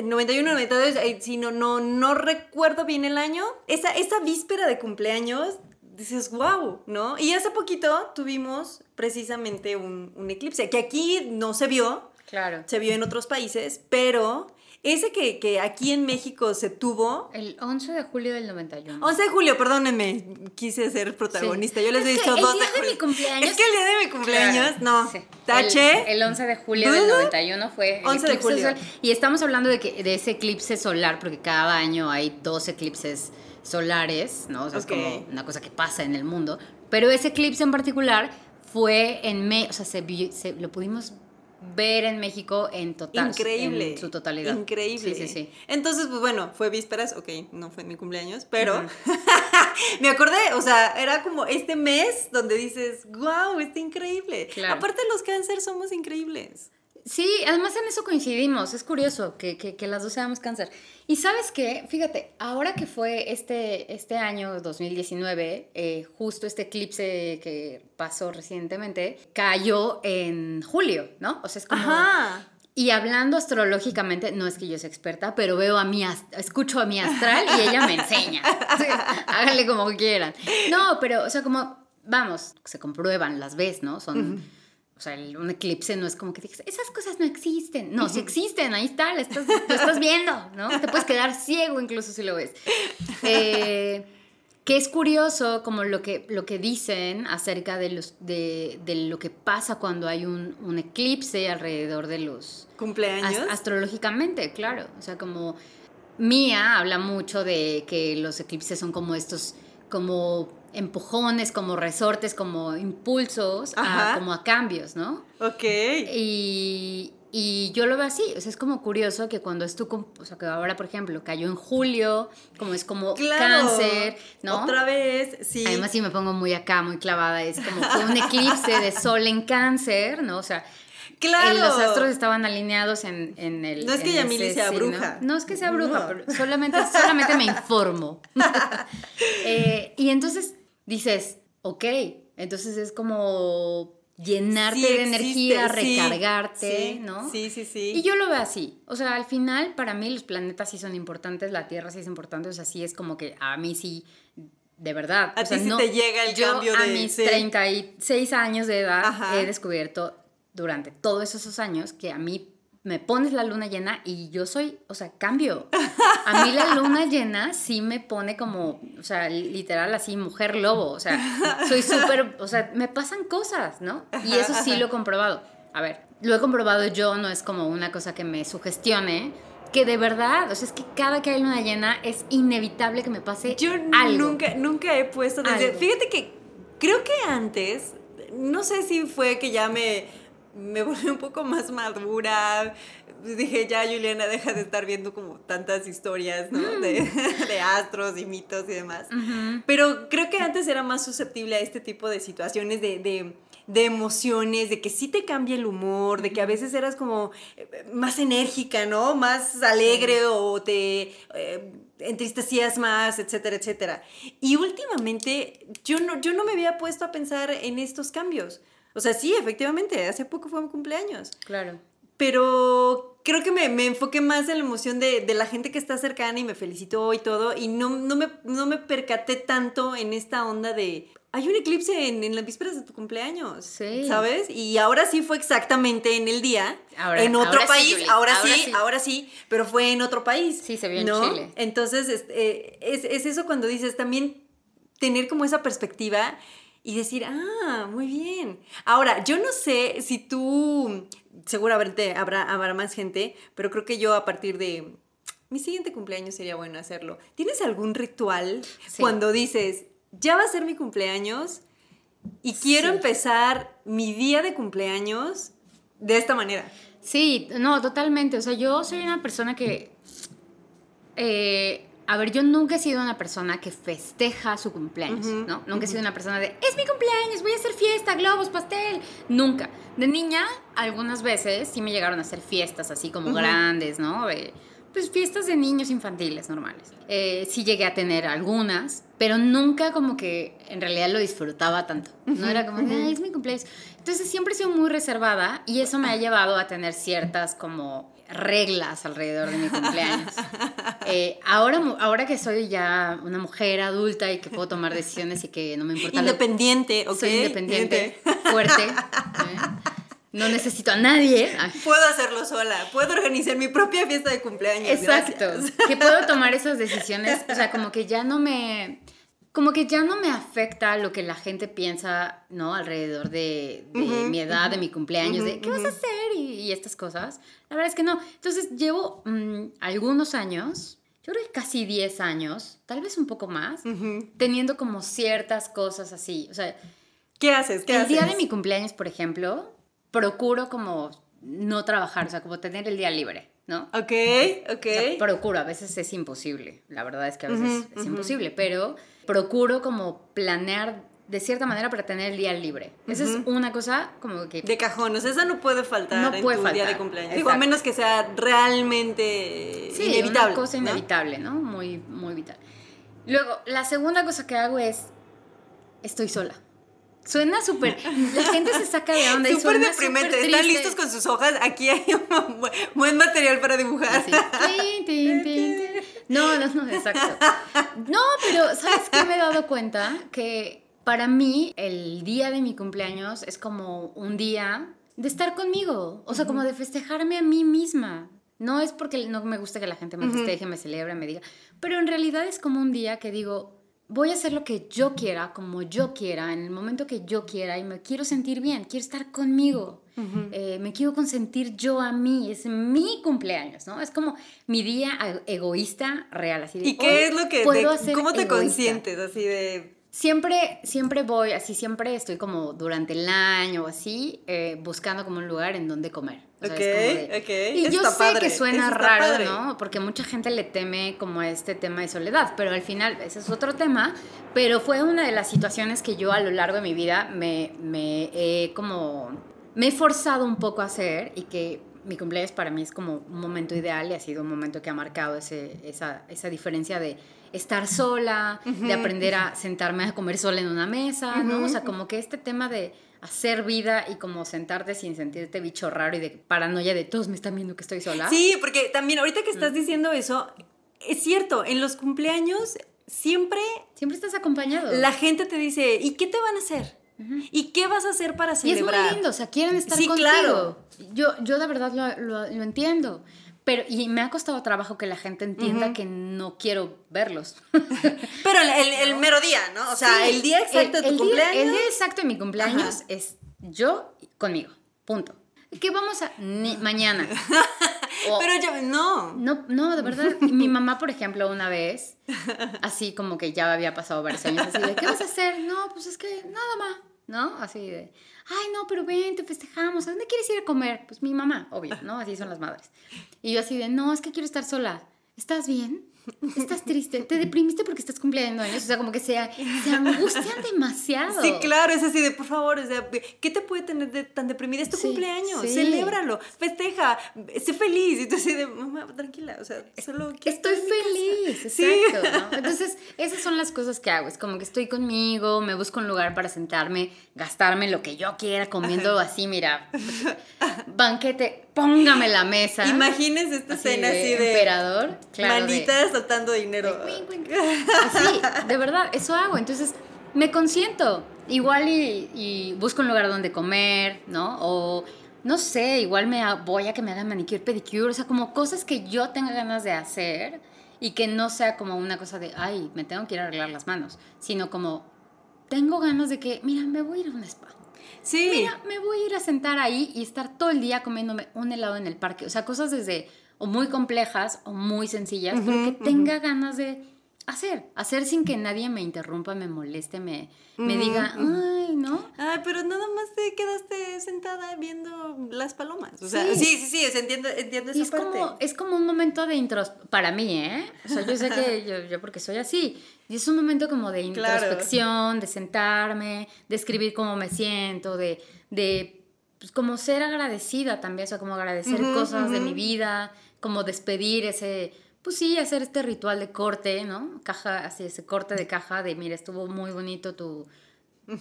A: 91, 92, eh, si no, no, no recuerdo bien el año. Esa, esa víspera de cumpleaños, dices, wow, ¿no? Y hace poquito tuvimos precisamente un, un eclipse, que aquí no se vio.
B: Claro.
A: Se vio en otros países, pero ese que, que, aquí en México se tuvo.
B: El 11 de julio del 91.
A: 11 de julio, perdónenme, quise ser protagonista. Yo les he dicho 2 de julio.
B: Mi cumpleaños,
A: es que el día de mi cumpleaños, no. Tache.
B: El, 11 de julio del 91 fue.
A: 11 de julio.
B: Y estamos hablando de, que, de ese eclipse solar, porque cada año hay dos eclipses solares, ¿no? O sea, es como una cosa que pasa en el mundo. Pero ese eclipse en particular fue en. Me, o sea, se, se, lo pudimos ver en México en total.
A: Increíble.
B: En su totalidad.
A: Increíble. Sí, sí, sí. Entonces, pues bueno, fue vísperas, ok, no fue mi cumpleaños, pero [LAUGHS] me acordé, o sea, era como este mes donde dices, wow, está increíble. Aparte los cáncer somos increíbles.
B: Sí, además en eso coincidimos, es curioso que, que, las dos seamos cáncer. Y sabes qué, fíjate, ahora que fue este, este año 2019, eh, justo este eclipse que pasó recientemente, cayó en julio, ¿no? O sea, es como...
A: Ajá.
B: Y hablando astrológicamente, no es que yo sea experta, pero veo a mi, escucho a mi astral y ella me enseña. [LAUGHS] háganle como quieran. No, pero, o sea, como, vamos, se comprueban, las ves, ¿no? Son... sea, un eclipse no es como que digas, esas cosas no existen. No, sí existen, ahí está, lo estás, lo estás viendo, ¿no? Te puedes quedar [LAUGHS] ciego incluso si lo ves. Eh, que es curioso como lo que, lo que dicen acerca de, los, de, de lo que pasa cuando hay un, un, eclipse alrededor de los...
A: Cumpleaños.
B: astrológicamente, claro. O sea, como Mía habla mucho de que los eclipses son como estos, como empujones, como resortes, como impulsos, como a cambios, ¿no?
A: Ok.
B: Y, y, yo lo veo así, o sea, es como curioso que cuando es tu, o sea, que ahora, por ejemplo, cayó en julio, como es como cáncer, ¿no?
A: Otra vez, sí.
B: Además, si me pongo muy acá, muy clavada, es como fue un eclipse de sol en cáncer, ¿no? O sea,
A: Claro.
B: los astros estaban alineados en, en el.
A: No es que Yamili sea bruja.
B: No es que sea bruja, pero solamente, solamente me informo. [LAUGHS] Eh, y entonces dices, ok, entonces es como llenarte de energía, recargarte, ¿no?
A: Sí, sí, sí.
B: Y yo lo veo así. O sea, al final, para mí los planetas sí son importantes, la Tierra sí es importante, o sea, sí es como que a mí sí, de verdad.
A: A
B: o
A: ti
B: sí
A: te llega el cambio de...
B: a mis 36 años de edad he descubierto durante todos esos años que a mí me pones la luna llena y yo soy, o sea, cambio. A mí la luna llena sí me pone como, o sea, literal así, mujer lobo, o sea, soy súper, o sea, me pasan cosas, ¿no? Y eso sí lo he comprobado. A ver, lo he comprobado yo, no es como una cosa que me sugestione, que de verdad, o sea, es que cada que hay luna llena es inevitable que me pase
A: yo
B: algo.
A: nunca, nunca he puesto Fíjate que creo que antes, no sé si fue que ya me me volví un poco más madura. Dije, ya Juliana, deja de estar viendo como tantas historias, ¿no? Mm. De, [LAUGHS] astros y mitos y demás. Pero creo que antes era más susceptible a este tipo de situaciones de, emociones, de que sí te cambia el humor, de que a veces eras como eh, más enérgica, ¿no? Más alegre o te eh, entristecías más, etcétera, etcétera. Y últimamente yo no, yo no me había puesto a pensar en estos cambios. O sea, sí, efectivamente, hace poco fue mi cumpleaños.
B: Claro.
A: Pero creo que me, me enfoqué más en la emoción de, de, la gente que está cercana y me felicitó y todo. Y no, no, me, no me percaté tanto en esta onda de. Hay un eclipse en, en las vísperas de tu cumpleaños. Sí. ¿Sabes? Y ahora sí fue exactamente en el día. Ahora, en otro país. ahora, sí, ahora sí, pero fue en otro país.
B: Sí, se vio en Chile.
A: Entonces, este, es, es eso cuando dices también tener como esa perspectiva y decir, ah, muy bien. Ahora, yo no sé si tú, seguramente habrá, habrá más gente, pero creo que yo a partir de mi siguiente cumpleaños sería bueno hacerlo. ¿Tienes algún ritual cuando dices, ya va a ser mi cumpleaños y quiero empezar mi día de cumpleaños de esta manera?
B: Sí, no, totalmente. O sea, yo soy una persona que... Eh, a ver, yo nunca he sido una persona que festeja su cumpleaños, ¿no? Nunca he sido una persona de, es mi cumpleaños, voy a hacer fiesta, globos, pastel. Nunca. De niña, algunas veces sí me llegaron a hacer fiestas así como grandes, ¿no? pues fiestas de niños infantiles normales. Eh, sí llegué a tener algunas, pero nunca como que en realidad lo disfrutaba tanto. No era como, es mi cumpleaños. Entonces siempre he sido muy reservada y eso me ha llevado a tener ciertas como reglas alrededor de mi cumpleaños. Eh, ahora, ahora que soy ya una mujer adulta y que puedo tomar decisiones y que no me importa.
A: Independiente,
B: ¿ok? Soy independiente, fuerte. ¿eh? No necesito a nadie.
A: Puedo hacerlo sola. Puedo organizar mi propia fiesta de cumpleaños.
B: Exacto. Que puedo tomar esas decisiones. O sea, como que ya no me como que ya no me afecta lo que la gente piensa, ¿no? Alrededor de, mi edad, de mi cumpleaños, de qué vas a hacer y, estas cosas. La verdad es que no. Entonces llevo mm, algunos años, yo creo que casi 10 años, tal vez un poco más, teniendo como ciertas cosas así. O sea,
A: ¿qué haces? ¿Qué
B: el día de mi cumpleaños, por ejemplo, procuro como no trabajar, o sea, como tener el día libre. ¿No?
A: Ok, ok.
B: procuro, a veces es imposible, la verdad es que a veces es imposible, pero procuro como planear de cierta manera para tener el día libre. Esa es una cosa como que...
A: De cajón, o sea, esa no puede faltar en tu día de cumpleaños. Digo, a menos que sea realmente sí, inevitable.
B: una cosa inevitable, ¿no? Muy, muy vital. Luego, la segunda cosa que hago es, estoy sola. Suena súper. La gente se saca de onda y Súper deprimente.
A: Están listos con sus hojas. Aquí hay un buen material para dibujar.
B: No, no, no, exacto. No, pero ¿sabes qué me he dado cuenta? Que para mí el día de mi cumpleaños es como un día de estar conmigo. O sea, como de festejarme a mí misma. No es porque no me gusta que la gente me festeje, me celebre, me diga. Pero en realidad es como un día que digo, voy a hacer lo que yo quiera, como yo quiera, en el momento que yo quiera y me quiero sentir bien, quiero estar conmigo, eh, me quiero consentir yo a mí, es mi cumpleaños, ¿no? Es como mi día egoísta real, así de,
A: ¿Y qué es lo que, cómo te consientes, así de...
B: Siempre, siempre voy, así siempre estoy como durante el año o así, eh, buscando como un lugar en donde comer.
A: Ok, ok.
B: Y yo sé que suena raro, ¿no? Porque mucha gente le teme como a este tema de soledad, pero al final ese es otro tema, pero fue una de las situaciones que yo a lo largo de mi vida me, me he como, me he forzado un poco a hacer y que mi cumpleaños para mí es como un momento ideal y ha sido un momento que ha marcado ese, esa, esa diferencia de estar sola, de aprender a sentarme a comer sola en una mesa, ¿no? O sea, como que este tema de hacer vida y como sentarte sin sentirte bicho raro y de paranoia de todos me están viendo que estoy sola.
A: Sí, porque también ahorita que estás mm. diciendo eso, es cierto, en los cumpleaños siempre...
B: Siempre estás acompañado.
A: La gente te dice, ¿y qué te van a hacer? ¿Y qué vas a hacer para celebrar?
B: Y es muy lindo, o sea, quieren estar
A: Sí,
B: contigo.
A: claro.
B: Yo, yo de verdad lo, lo- lo entiendo. Pero, y me ha costado trabajo que la gente entienda que no quiero verlos. [LAUGHS]
A: Pero el, el- el mero día, ¿no? O sea,
B: Sí,
A: el día exacto
B: el-
A: de tu
B: el día-
A: cumpleaños.
B: el día exacto de mi cumpleaños
A: Ajá.
B: es yo conmigo. Punto. ¿Qué vamos a...? ni- mañana. [LAUGHS] O-
A: Pero yo, no.
B: no, no, de verdad. [LAUGHS] Mi mamá, por ejemplo, una vez, así como que ya había pasado varios años, así de, ¿qué vas a hacer? No, pues es que nada más, ¿no? Así de, ay, no, pero ven, te festejamos. ¿A dónde quieres ir a comer? Pues mi mamá, obvio, ¿no? Así son las madres. Y yo así de, no, es que quiero estar sola. ¿Estás bien? ¿Estás triste? ¿Te deprimiste porque estás cumpliendo años? O sea, como que se, se angustian [LAUGHS] demasiado.
A: Sí, claro, es así de, por favor, o sea, ¿qué te puede tener de, tan deprimida? Es tu
B: Sí,
A: cumpleaños,
B: sí.
A: celébralo, festeja, sé feliz. Y tú así de, mamá, tranquila, o sea, solo quiero
B: Estoy feliz,
A: casa". Sí.
B: exacto. ¿no? [LAUGHS] Entonces, esas son las cosas que hago. Es como que estoy conmigo, me busco un lugar para sentarme, gastarme lo que yo quiera, comiendo así, mira, [LAUGHS] banquete, póngame la mesa.
A: Imagínense esta
B: así
A: escena
B: de
A: así de
B: emperador, claro, de-
A: manitas soltando dinero.
B: Wink, wink. Así, [LAUGHS] de verdad, eso hago. Entonces, me consiento. Igual y, y busco un lugar donde comer, ¿no? O, no sé, igual me voy a que me hagan manicure, pedicure. O sea, como cosas que yo tenga ganas de hacer y que no sea como una cosa de, ay, me tengo que ir a arreglar las manos. Sino como, tengo ganas de que, mira, me voy a ir a un spa.
A: Sí.
B: Mira, me voy a ir a sentar ahí y estar todo el día comiéndome un helado en el parque. O sea, cosas desde o muy complejas o muy sencillas, pero que tenga ganas de hacer. Hacer sin que nadie me interrumpa, me moleste, me, me diga, ay, ¿no?
A: Ay, pero nada más te quedaste sentada viendo las palomas. O sea,
B: Sí.
A: sí, sí, sí, entiendo, entiendo
B: Y
A: esa
B: es
A: parte.
B: como, es como un momento de intros para mí, ¿eh? O sea, yo sé que [LAUGHS] yo, yo porque soy así. Y es un momento como de
A: Claro.
B: introspección, de sentarme, de escribir cómo me siento, de, de pues, como ser agradecida también, o sea, como agradecer cosas de mi vida, como despedir ese, pues sí, hacer este ritual de corte, ¿no? Caja, así, ese corte de caja de, mira, estuvo muy bonito tu,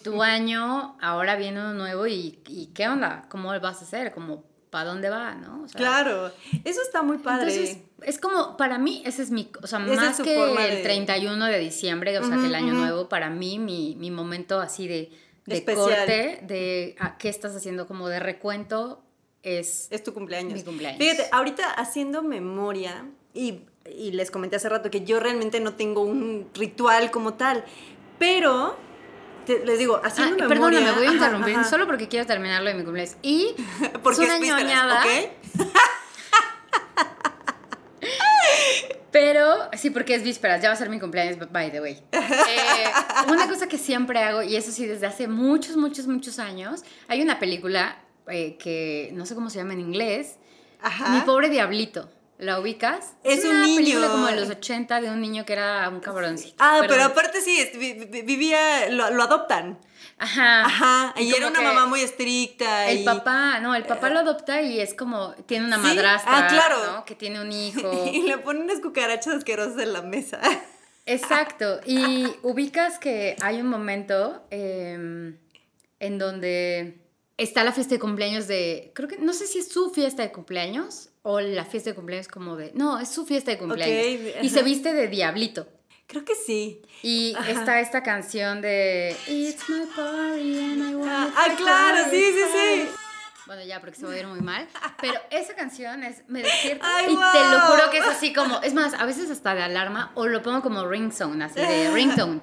B: tu [LAUGHS] año, ahora viene uno nuevo y, y ¿qué onda? ¿Cómo vas a hacer? Como, ¿para dónde va? ¿no? O sea,
A: Claro, eso está muy padre.
B: entonces, es como, para mí, ese es mi, o sea,
A: Esa
B: más que el
A: de-
B: 31 de diciembre, o sea, que el año nuevo, para mí, mi, mi momento así de, de
A: Especial.
B: corte, de a qué estás haciendo, como de recuento, es...
A: Es tu cumpleaños.
B: Mi cumpleaños.
A: Fíjate, ahorita haciendo memoria, y, y les comenté hace rato que yo realmente no tengo un ritual como tal, pero te- les digo,
B: Ah,
A: haciendo
B: perdona,
A: memoria.
B: me voy a interrumpir
A: ajá.
B: solo porque quiero terminarlo de mi cumpleaños. Y [LAUGHS]
A: Porque
B: es una. [LAUGHS] Pero, sí, porque es vísperas, ya va a ser mi cumpleaños, by the way. Eh, una cosa que siempre hago, y eso sí, desde hace muchos, muchos, muchos años, hay una película eh, que no sé cómo se llama en inglés,
A: Ajá.
B: Mi pobre diablito. ¿La ubicas?
A: Es un
B: una
A: niño.
B: película como de los 80 de un niño que era un cabroncito.
A: Ah, pero aparte sí, es- vi- vi- vivía, lo, lo adoptan.
B: Ajá.
A: Ajá, y, era una mamá muy estricta.
B: El
A: y-
B: papá, no, el papá lo adopta y es como, tiene una
A: ¿Sí?
B: madrastra,
A: Ah, claro.
B: ¿no? Que tiene un [LAUGHS] hijo.
A: Y le ponen unas cucarachas asquerosas en la mesa. [LAUGHS]
B: Exacto. Y ubicas que hay un momento em, en donde está la fiesta de cumpleaños de. Creo que. No sé si es su fiesta de cumpleaños o la fiesta de cumpleaños como de. No, es su fiesta de cumpleaños.
A: Ok,
B: y se viste de diablito.
A: Creo que sí.
B: Y
A: Ajá.
B: está esta canción de It's my party and I want
A: Ah, ah, claro, sí, sí, sí.
B: Bueno, ya, porque se va a oír muy mal. Pero esa canción es, me despierta
A: Ay,
B: y te lo
A: wow.
B: juro que es así como, es más, a veces hasta de alarma o lo pongo como ringtone, así de [LAUGHS] ringtone.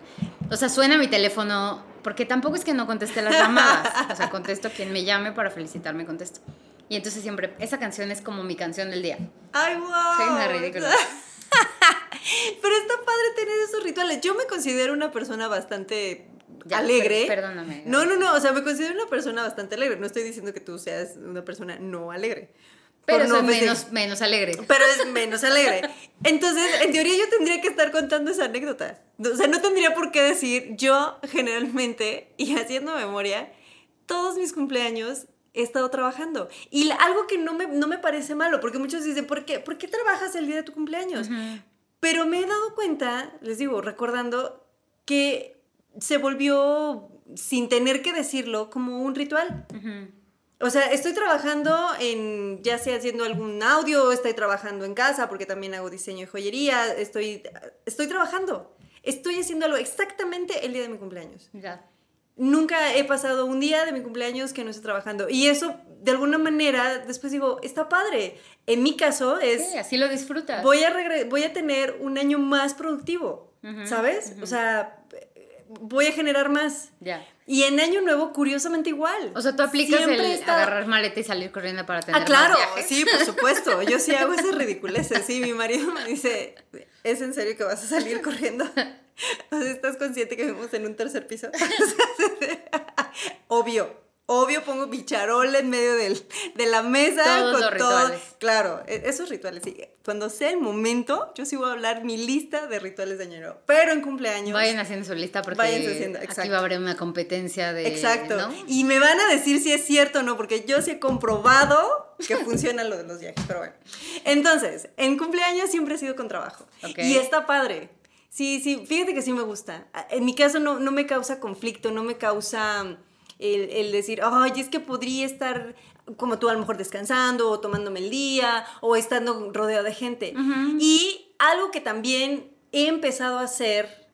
B: O sea, suena mi teléfono, porque tampoco es que no conteste las llamadas. O sea, contesto quien me llame para felicitarme, contesto. Y entonces siempre, esa canción es como mi canción del día.
A: Ay, wow.
B: Soy una ridícula. [LAUGHS]
A: Pero está padre tener esos rituales. Yo me considero una persona bastante
B: Ya,
A: alegre.
B: per- perdóname.
A: No, no, no. O sea, me considero una persona bastante alegre. No estoy diciendo que tú seas una persona no alegre.
B: Pero
A: no
B: soy menos, menos alegre.
A: Pero es [LAUGHS] menos alegre. Entonces, en teoría yo tendría que estar contando esa anécdota. O sea, no tendría por qué decir, yo generalmente, y haciendo memoria, todos mis cumpleaños he estado trabajando. Y algo que no me, no me parece malo, porque muchos dicen, ¿por qué, ¿por qué trabajas el día de tu cumpleaños?
B: Ujú.
A: Pero me he dado cuenta, les digo, recordando, que se volvió, sin tener que decirlo, como un ritual.
B: Ujú.
A: O sea, estoy trabajando en, ya sea haciendo algún audio, estoy trabajando en casa, porque también hago diseño y joyería, estoy, estoy trabajando. Estoy haciendo algo exactamente el día de mi cumpleaños.
B: Ya.
A: Nunca he pasado un día de mi cumpleaños que no esté trabajando. Y eso, de alguna manera, después digo, está padre. En mi caso es...
B: Sí, así lo disfrutas.
A: Voy a, voy a tener un año más productivo, ¿sabes? O sea, voy a generar más.
B: Ya.
A: Y en Año Nuevo, curiosamente igual.
B: O sea, tú aplicas el agarrar maleta y salir corriendo para tener
A: Ah, claro, sí, por supuesto. Yo sí [LAUGHS] hago esas ridiculeces. Sí, mi marido me dice, ¿es en serio que vas a salir corriendo? [LAUGHS] [LAUGHS] Sea, ¿estás consciente que vivimos en un tercer piso? [LAUGHS] [LAUGHS] Obvio obvio pongo bicharol en medio del, de la mesa
B: Todos con los rituales.
A: Claro, e, esos rituales. Sí. Cuando sea el momento, yo sí voy a hablar mi lista de rituales de año nuevo. Pero en cumpleaños.
B: Vayan haciendo su lista porque haciendo, aquí va a haber una competencia de.
A: Exacto. Y me van a decir si es cierto o no, porque yo sí he comprobado que funciona lo de los viajes. Pero bueno. Entonces, en cumpleaños siempre he sido con trabajo. Y está padre. Sí, sí, fíjate que sí me gusta. En mi caso no, no me causa conflicto, no me causa el, decir, ay, es que podría estar como tú a lo mejor descansando o tomándome el día o estando rodeado de gente. Y algo que también he empezado a hacer,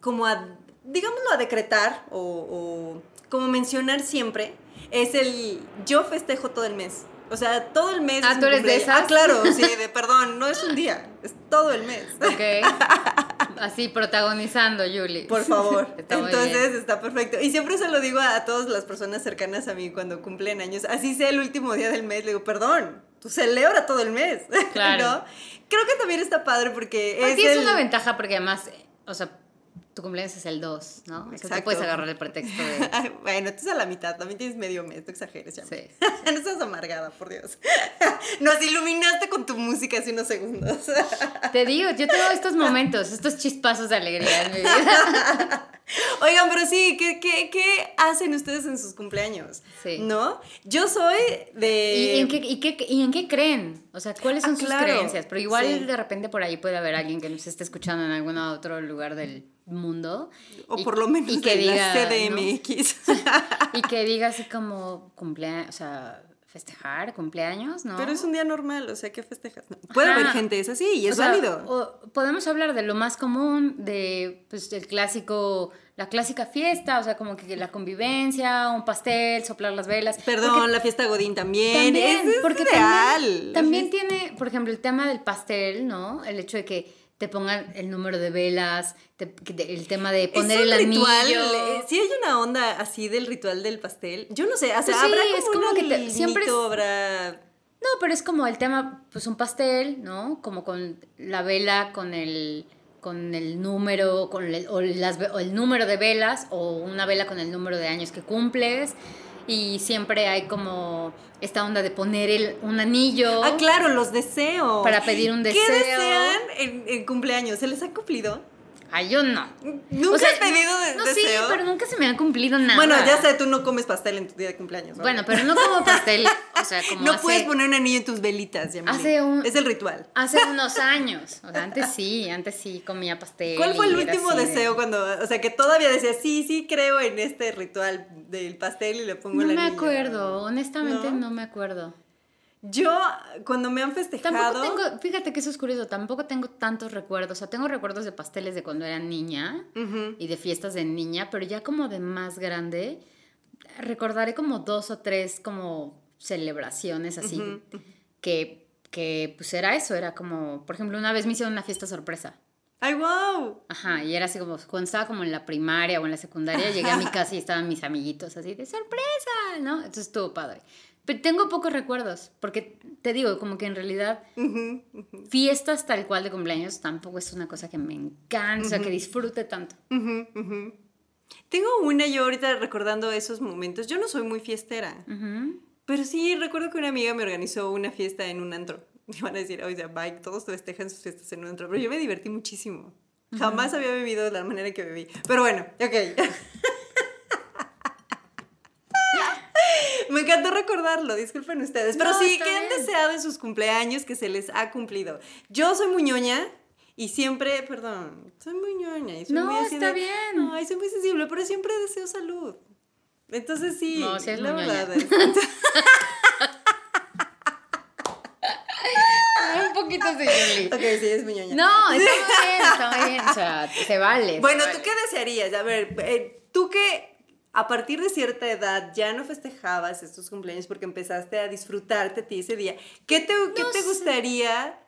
A: como a, digámoslo, a decretar o, como mencionar siempre, es el yo festejo todo el mes. O sea, todo el mes.
B: Ah, tú eres de esas.
A: Ah, claro, [LAUGHS] sí, de perdón, no es un día, es todo el mes.
B: Ok. [LAUGHS] Así protagonizando, Julie.
A: Por favor. [LAUGHS] Entonces está perfecto. Y siempre se lo digo a, todas las personas cercanas a mí cuando cumplen años. Así sea el último día del mes, le digo, perdón, tú celebra todo el mes. Claro. Creo que también está padre porque
B: es. es una ventaja porque además, o sea, tu cumpleaños es el 2, ¿no? Exacto. te puedes agarrar el pretexto de... [LAUGHS]
A: bueno, tú es a la mitad, también tienes medio mes, tú exageres ya. Sí. [LAUGHS] no estás amargada, por Dios. [LAUGHS] Nos iluminaste con tu música hace unos segundos.
B: te digo, yo tengo estos momentos, estos chispazos de alegría en mi vida.
A: Oigan, pero sí, ¿qué, qué, qué hacen ustedes en sus cumpleaños? Sí. ¿No? Yo soy de...
B: ¿Y en qué, y qué, y en qué creen? O sea, ¿cuáles son ah, sus creencias? Pero igual de repente por ahí puede haber alguien que nos esté escuchando en algún otro lugar del mundo.
A: O por lo menos y que diga, CDMX. [LAUGHS]
B: y que diga así como cumpleaños, o sea, festejar, cumpleaños, ¿no?
A: Pero es un día normal, o sea, ¿qué festejas? Puede haber gente, es así, y es válido.
B: podemos hablar de lo más común, de, pues, el clásico, la clásica fiesta, o sea, como que la convivencia, un pastel, soplar las velas.
A: Perdón, la fiesta Godín también, también es, porque También,
B: también tiene, por ejemplo, el tema del pastel, ¿no? El hecho de que te pongan el número de velas, el tema de poner el anillo.
A: Eh, sí hay una onda así del ritual del pastel. Yo no sé, o sea, pues habrá como, es como que siempre habrá
B: No, pero es como el tema pues un pastel, ¿no? Como con la vela con el con el número con el, o, las, o el número de velas o una vela con el número de años que cumples y siempre hay como esta onda de poner el, un anillo.
A: Ah, claro, los deseos.
B: Para pedir un deseo.
A: ¿Qué desean en, en cumpleaños? ¿Se les ha cumplido?
B: Ay, yo no.
A: ¿Nunca has pedido de,
B: no, Sí, pero nunca se me ha cumplido nada.
A: Bueno, ya sé, tú no comes pastel en tu día de cumpleaños.
B: Bueno, pero no como pastel, o sea, como
A: No puedes poner un anillo en tus velitas, ya hace un, Es el ritual.
B: Hace unos años, o sea, antes sí, antes sí comía pastel.
A: ¿Cuál fue el último deseo cuando, o sea, que todavía decía, sí, sí creo en este ritual del pastel y le pongo el anillo?
B: No me acuerdo, honestamente no me acuerdo.
A: Yo, cuando me han festejado.
B: Tampoco tengo, fíjate que eso es curioso, tampoco tengo tantos recuerdos. O sea, tengo recuerdos de pasteles de cuando era niña y de fiestas de niña, pero ya como de más grande, recordaré como dos o tres como celebraciones así que, que pues era eso, era como, por ejemplo, una vez me hicieron una fiesta sorpresa.
A: ¡Ay, wow!
B: Ajá, y era así como, cuando estaba como en la primaria o en la secundaria, llegué a mi casa y estaban mis amiguitos así de sorpresa, ¿no? Entonces estuvo padre. Pero tengo pocos recuerdos, porque te digo, como que en realidad fiestas tal cual de cumpleaños tampoco es una cosa que me encanta, o sea, que disfrute tanto.
A: Tengo una yo ahorita recordando esos momentos. Yo no soy muy fiestera, pero sí recuerdo que una amiga me organizó una fiesta en un antro. [LAUGHS] Y van a decir, oye, bye, todos festejan sus fiestas en un antro, pero yo me divertí muchísimo. Jamás había bebido de la manera que bebí. Pero bueno, ok. [LAUGHS] Me encantó recordarlo, disculpen ustedes. Pero sí, ¿qué han deseado en sus cumpleaños que se les ha cumplido? Yo soy muñoña y siempre, perdón, soy muy ñoña. Y soy
B: no,
A: muy
B: está bien.
A: Ay, soy muy sensible, pero siempre deseo salud. Entonces sí,
B: no, sí es la verdad. [LAUGHS] Un poquito Julie.
A: Ok, sí, es muy ñoña.
B: No, está muy bien, está muy bien. O sea, se vale.
A: Bueno, ¿tú qué desearías? A ver, eh, ¿tú qué a partir de cierta edad ya no festejabas estos cumpleaños porque empezaste a disfrutarte a ti ese día. ¿Qué te, ¿qué te gustaría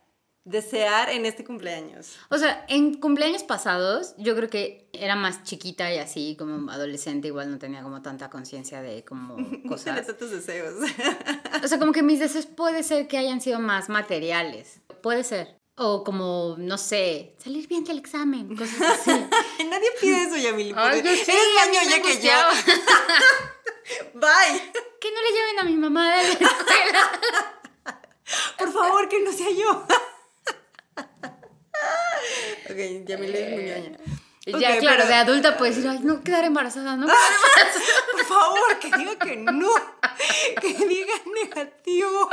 A: desear en este cumpleaños?
B: O sea, en cumpleaños pasados yo creo que era más chiquita y así como adolescente igual no tenía como tanta conciencia de como [LAUGHS] cosas.
A: de tantos deseos.
B: o sea, como que mis deseos puede ser que hayan sido más materiales. Puede ser. O como, no sé, salir bien del examen, cosas así. [LAUGHS]
A: Nadie pide eso, Yamili.
B: Ay, yo sí,
A: Eres
B: a mí
A: niño
B: me
A: ya que ya. [LAUGHS] Bye.
B: Que no le lleven a mi mamá de la escuela. [LAUGHS]
A: Por favor, que no sea yo. ok, Yamili es muy ñoña.
B: Y ya, claro,
A: pero-
B: de adulta puedes decir, ay, no quedar embarazada, no quedar [LAUGHS] embarazada.
A: Por favor, que diga que no. Que diga negativo.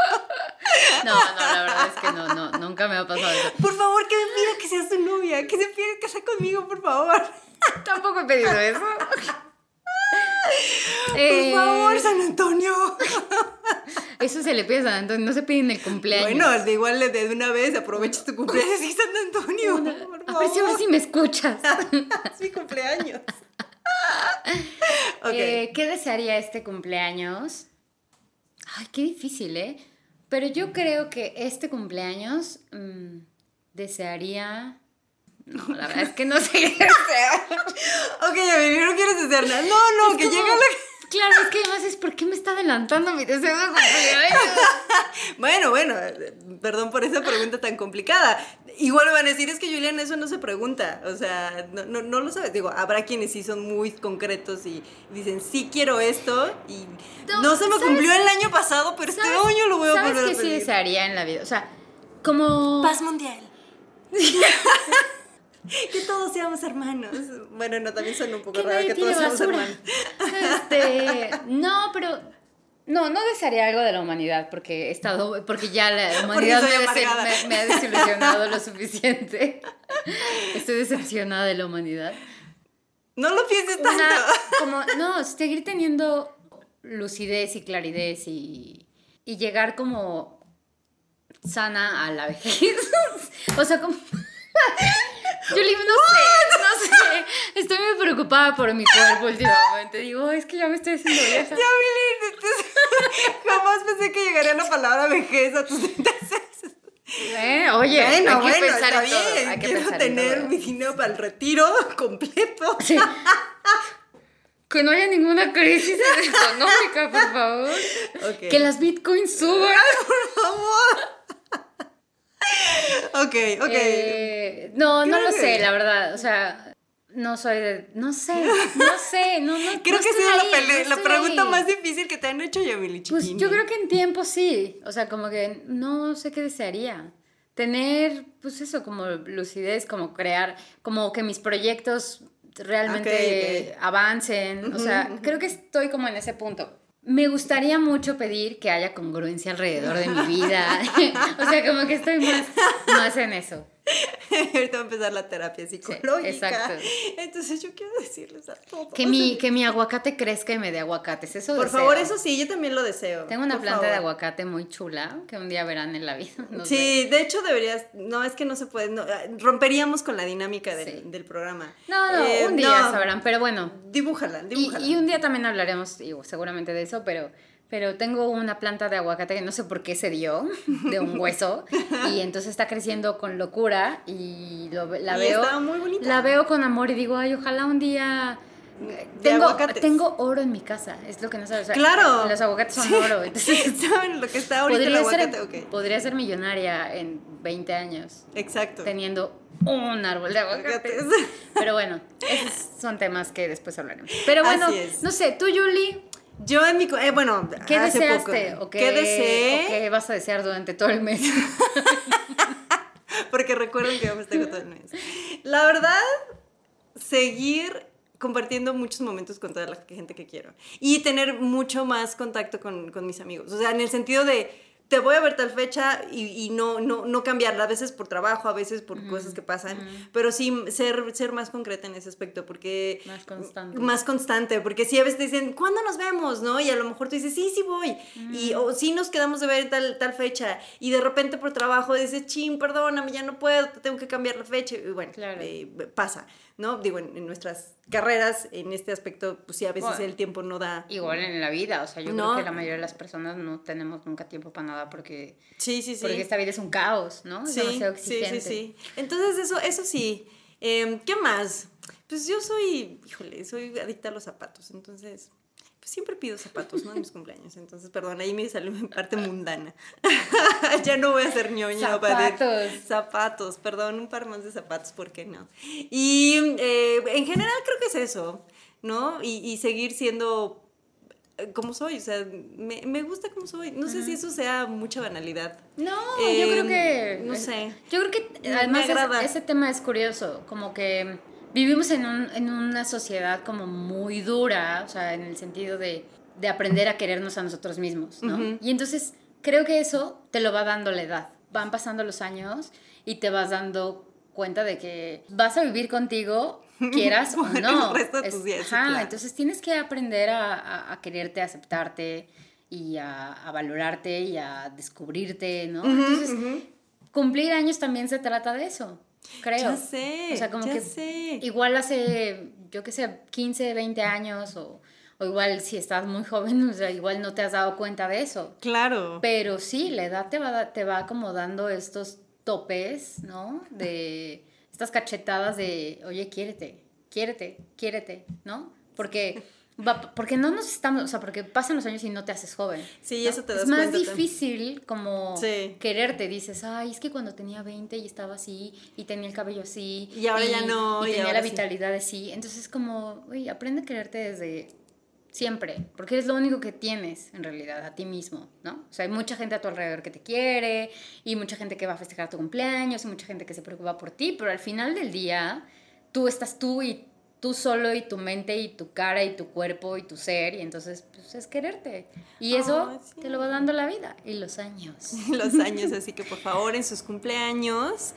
B: No, no, la verdad es que no, no, nunca me ha pasado eso.
A: Por favor, que me pida que sea su novia. Que se pida casar conmigo, por favor.
B: Tampoco he pedido eso.
A: Por
B: Eh,
A: favor, San Antonio.
B: Eso se le pide a San Antonio, no se pide en el cumpleaños.
A: Bueno, de igual de una vez aprovecha tu cumpleaños y San Antonio. Por
B: a ver si, a ver
A: favor.
B: si me escuchas. [LAUGHS]
A: Es mi cumpleaños. [LAUGHS]
B: Eh, ¿Qué desearía este cumpleaños? Ay, qué difícil, ¿eh? Pero yo creo que este cumpleaños mm, desearía... No, la verdad es que no sé qué desear. [LAUGHS]
A: ok, a ver, no quieres hacer nada. No, no, que
B: como-
A: llegue la.
B: Claro, es que además es ¿por qué me está adelantando mi deseo [LAUGHS] de cumpleaños?
A: Bueno, bueno, perdón por esa pregunta tan complicada. Igual me van a decir, es que Julián, eso no se pregunta. O sea, no, no, no lo sabes. Digo, habrá quienes sí son muy concretos y dicen, sí quiero esto. Y no,
B: No,
A: se me
B: ¿sabes?
A: cumplió el año pasado, pero este
B: ¿Sabes-
A: año lo voy a
B: ¿Sabes
A: volver
B: qué
A: a
B: sí
A: pedir.
B: desearía en la vida? O sea, como...
A: Paz mundial. [LAUGHS] [LAUGHS] que todos seamos hermanos. Bueno, no, también suena un poco raro que todos
B: tire
A: seamos
B: basura.
A: hermanos.
B: Este, [LAUGHS] no, pero no, no desearía algo de la humanidad porque he estado, porque ya la humanidad me, me- me ha desilusionado lo suficiente. Estoy decepcionada de la humanidad.
A: No lo pienses tanto.
B: Una, como, no, seguir teniendo lucidez y claridad y, y llegar como sana a la vejez. [LAUGHS] o sea, como... Juli, no sé, no sé. Estoy muy preocupada por mi cuerpo últimamente. Digo, es que ya me estoy haciendo vieja.
A: Ya, Billy, entonces, jamás pensé que llegaría la palabra vejez a tus 36.
B: Eh, oye,
A: bueno,
B: hay que
A: bueno,
B: pensar
A: está
B: en todo.
A: bien.
B: Hay que
A: Quiero
B: pensar en
A: tener
B: todo.
A: mi dinero para el retiro completo.
B: Sí. Que no haya ninguna crisis económica, por favor. Que las bitcoins suban.
A: Por favor. Ok, ok.
B: Eh, no, no lo sé, la verdad. O sea, no soy de. No sé, [LAUGHS] no sé. No, no,
A: Creo
B: no
A: que ha sido la,
B: no
A: pregunta
B: ahí.
A: más difícil que te han hecho, Yamili
B: Pues yo creo que en tiempo sí. O sea, como que no sé qué desearía. Tener, pues eso, como lucidez, como crear, como que mis proyectos realmente avancen. O sea, creo que estoy como en ese punto. Me gustaría mucho pedir que haya congruencia alrededor de mi vida. [LAUGHS] o sea, como que estoy más, más en eso. [LAUGHS]
A: Ahorita va a empezar la terapia psicológica.
B: exacto.
A: Entonces yo quiero decirles a todos.
B: Que mi, que mi aguacate crezca y me dé aguacates. Eso
A: Por
B: deseo.
A: favor, eso sí, yo también lo deseo.
B: Tengo una
A: por
B: planta de aguacate muy chula que un día verán en la vida. [LAUGHS] no sé.
A: Sí, de hecho deberías, no, es que no se puede, no, ah, romperíamos con la dinámica del,
B: Sí.
A: del programa.
B: No, no,
A: Eh,
B: un día
A: no,
B: sabrán, pero bueno.
A: Dibújala,
B: Y,
A: dibújala.
B: y un día también hablaremos, seguramente de eso, pero, pero tengo una planta de aguacate que no sé por qué se dio de un [LAUGHS] hueso y entonces está creciendo con locura y lo, la
A: Y
B: veo
A: está muy bonita.
B: la veo con amor y digo, ay, ojalá un día tengo,
A: aguacates.
B: tengo oro en mi casa, es lo que no sabes. o sea,
A: Claro.
B: Los aguacates son
A: Sí.
B: oro, [LAUGHS] entonces
A: ¿Saben lo que está ahorita el
B: podría
A: aguacate?
B: ser,
A: Ok,
B: podría ser millonaria en 20 años
A: exacto.
B: teniendo un árbol de aguacates. Pero bueno, esos son temas que después hablaremos. Pero bueno, no sé, tú, Julie,
A: Yo en mi, eh, bueno,
B: ¿qué
A: hace
B: deseaste?
A: poco.
B: ¿O qué,
A: ¿Qué deseé?
B: o qué vas a desear durante todo el mes? [LAUGHS]
A: Porque recuerden que yo festejo todo el mes. La verdad, seguir compartiendo muchos momentos con toda la gente que quiero. Y tener mucho más contacto con, con mis amigos. O sea, en el sentido de, te voy a ver tal fecha y, y no, no, no cambiarla. A veces por trabajo, a veces por cosas que pasan. Pero sí ser, ser más concreta en ese aspecto. Porque...
B: Más constante.
A: Más constante, porque si a veces te dicen, ¿cuándo nos vemos? ¿No? Y a lo mejor tú dices, sí, sí voy. Y o sí nos quedamos de ver en tal, tal fecha. Y de repente por trabajo dices, chin, perdóname, ya no puedo, te tengo que cambiar la fecha. Y bueno,
B: Claro.
A: eh, pasa. ¿No? Digo, en, nuestras carreras, en este aspecto, pues sí, a veces el tiempo no da.
B: Igual en la vida, o sea, yo creo que la mayoría de las personas no tenemos nunca tiempo para nada porque.
A: Sí, sí, sí.
B: Porque esta vida es un caos, ¿no? Es
A: sí, demasiado exigente. Sí, sí, sí. Entonces, eso, eso sí. Em, ¿Qué más? Pues yo soy, híjole, soy adicta a los zapatos, entonces pues siempre pido zapatos, ¿no? En mis [LAUGHS] cumpleaños. Entonces, perdón, ahí me salió mi parte mundana. [LAUGHS] ya no voy a ser ñoña.
B: Zapatos.
A: zapatos, perdón, un par más de zapatos, ¿por qué no? Y eh, en general creo que es eso, ¿no? Y, y seguir siendo eh, como soy, o sea, me, me gusta como soy. No sé si eso sea mucha banalidad.
B: No, yo creo que...
A: Em, no sé.
B: Yo creo que además ese tema es curioso, como que vivimos en, un, en, una sociedad como muy dura, o sea, en el sentido de, de aprender a querernos a nosotros mismos, ¿no? Y entonces creo que eso te lo va dando la edad. Van pasando los años y te vas dando cuenta de que vas a vivir contigo, [LAUGHS] quieras o no.
A: El resto de tus días, ajá,
B: entonces tienes que aprender a, a, quererte, a aceptarte y a, a, valorarte y a descubrirte, ¿no? entonces, cumplir años también se trata de eso creo.
A: Ya sé. O sea, como que sé.
B: igual hace, yo qué sé, 15, 20 años o, o, igual si estás muy joven, [LAUGHS] o sea, igual no te has dado cuenta de eso.
A: Claro.
B: Pero sí, la edad te va, te va como dando estos topes, ¿no? De estas cachetadas de, oye, quiérete, quiérete, quiérete, ¿no? Porque [LAUGHS] porque no nos estamos, o sea, porque pasan los años y no te haces joven.
A: Sí, eso te das
B: Es más difícil como quererte. Dices, ay, es que cuando tenía 20 y estaba así, y tenía el cabello así.
A: Y ahora ya no.
B: Y, tenía la vitalidad así. Entonces, como, uy, aprende a quererte desde siempre, porque es lo único que tienes en realidad a ti mismo, ¿no? O sea, hay mucha gente a tu alrededor que te quiere, y mucha gente que va a festejar tu cumpleaños, y mucha gente que se preocupa por ti, pero al final del día, tú estás tú y tú solo y tu mente y tu cara y tu cuerpo y tu ser y entonces pues es quererte. Y eso te lo va dando la vida y los años. [LAUGHS]
A: Los años así que por favor en sus cumpleaños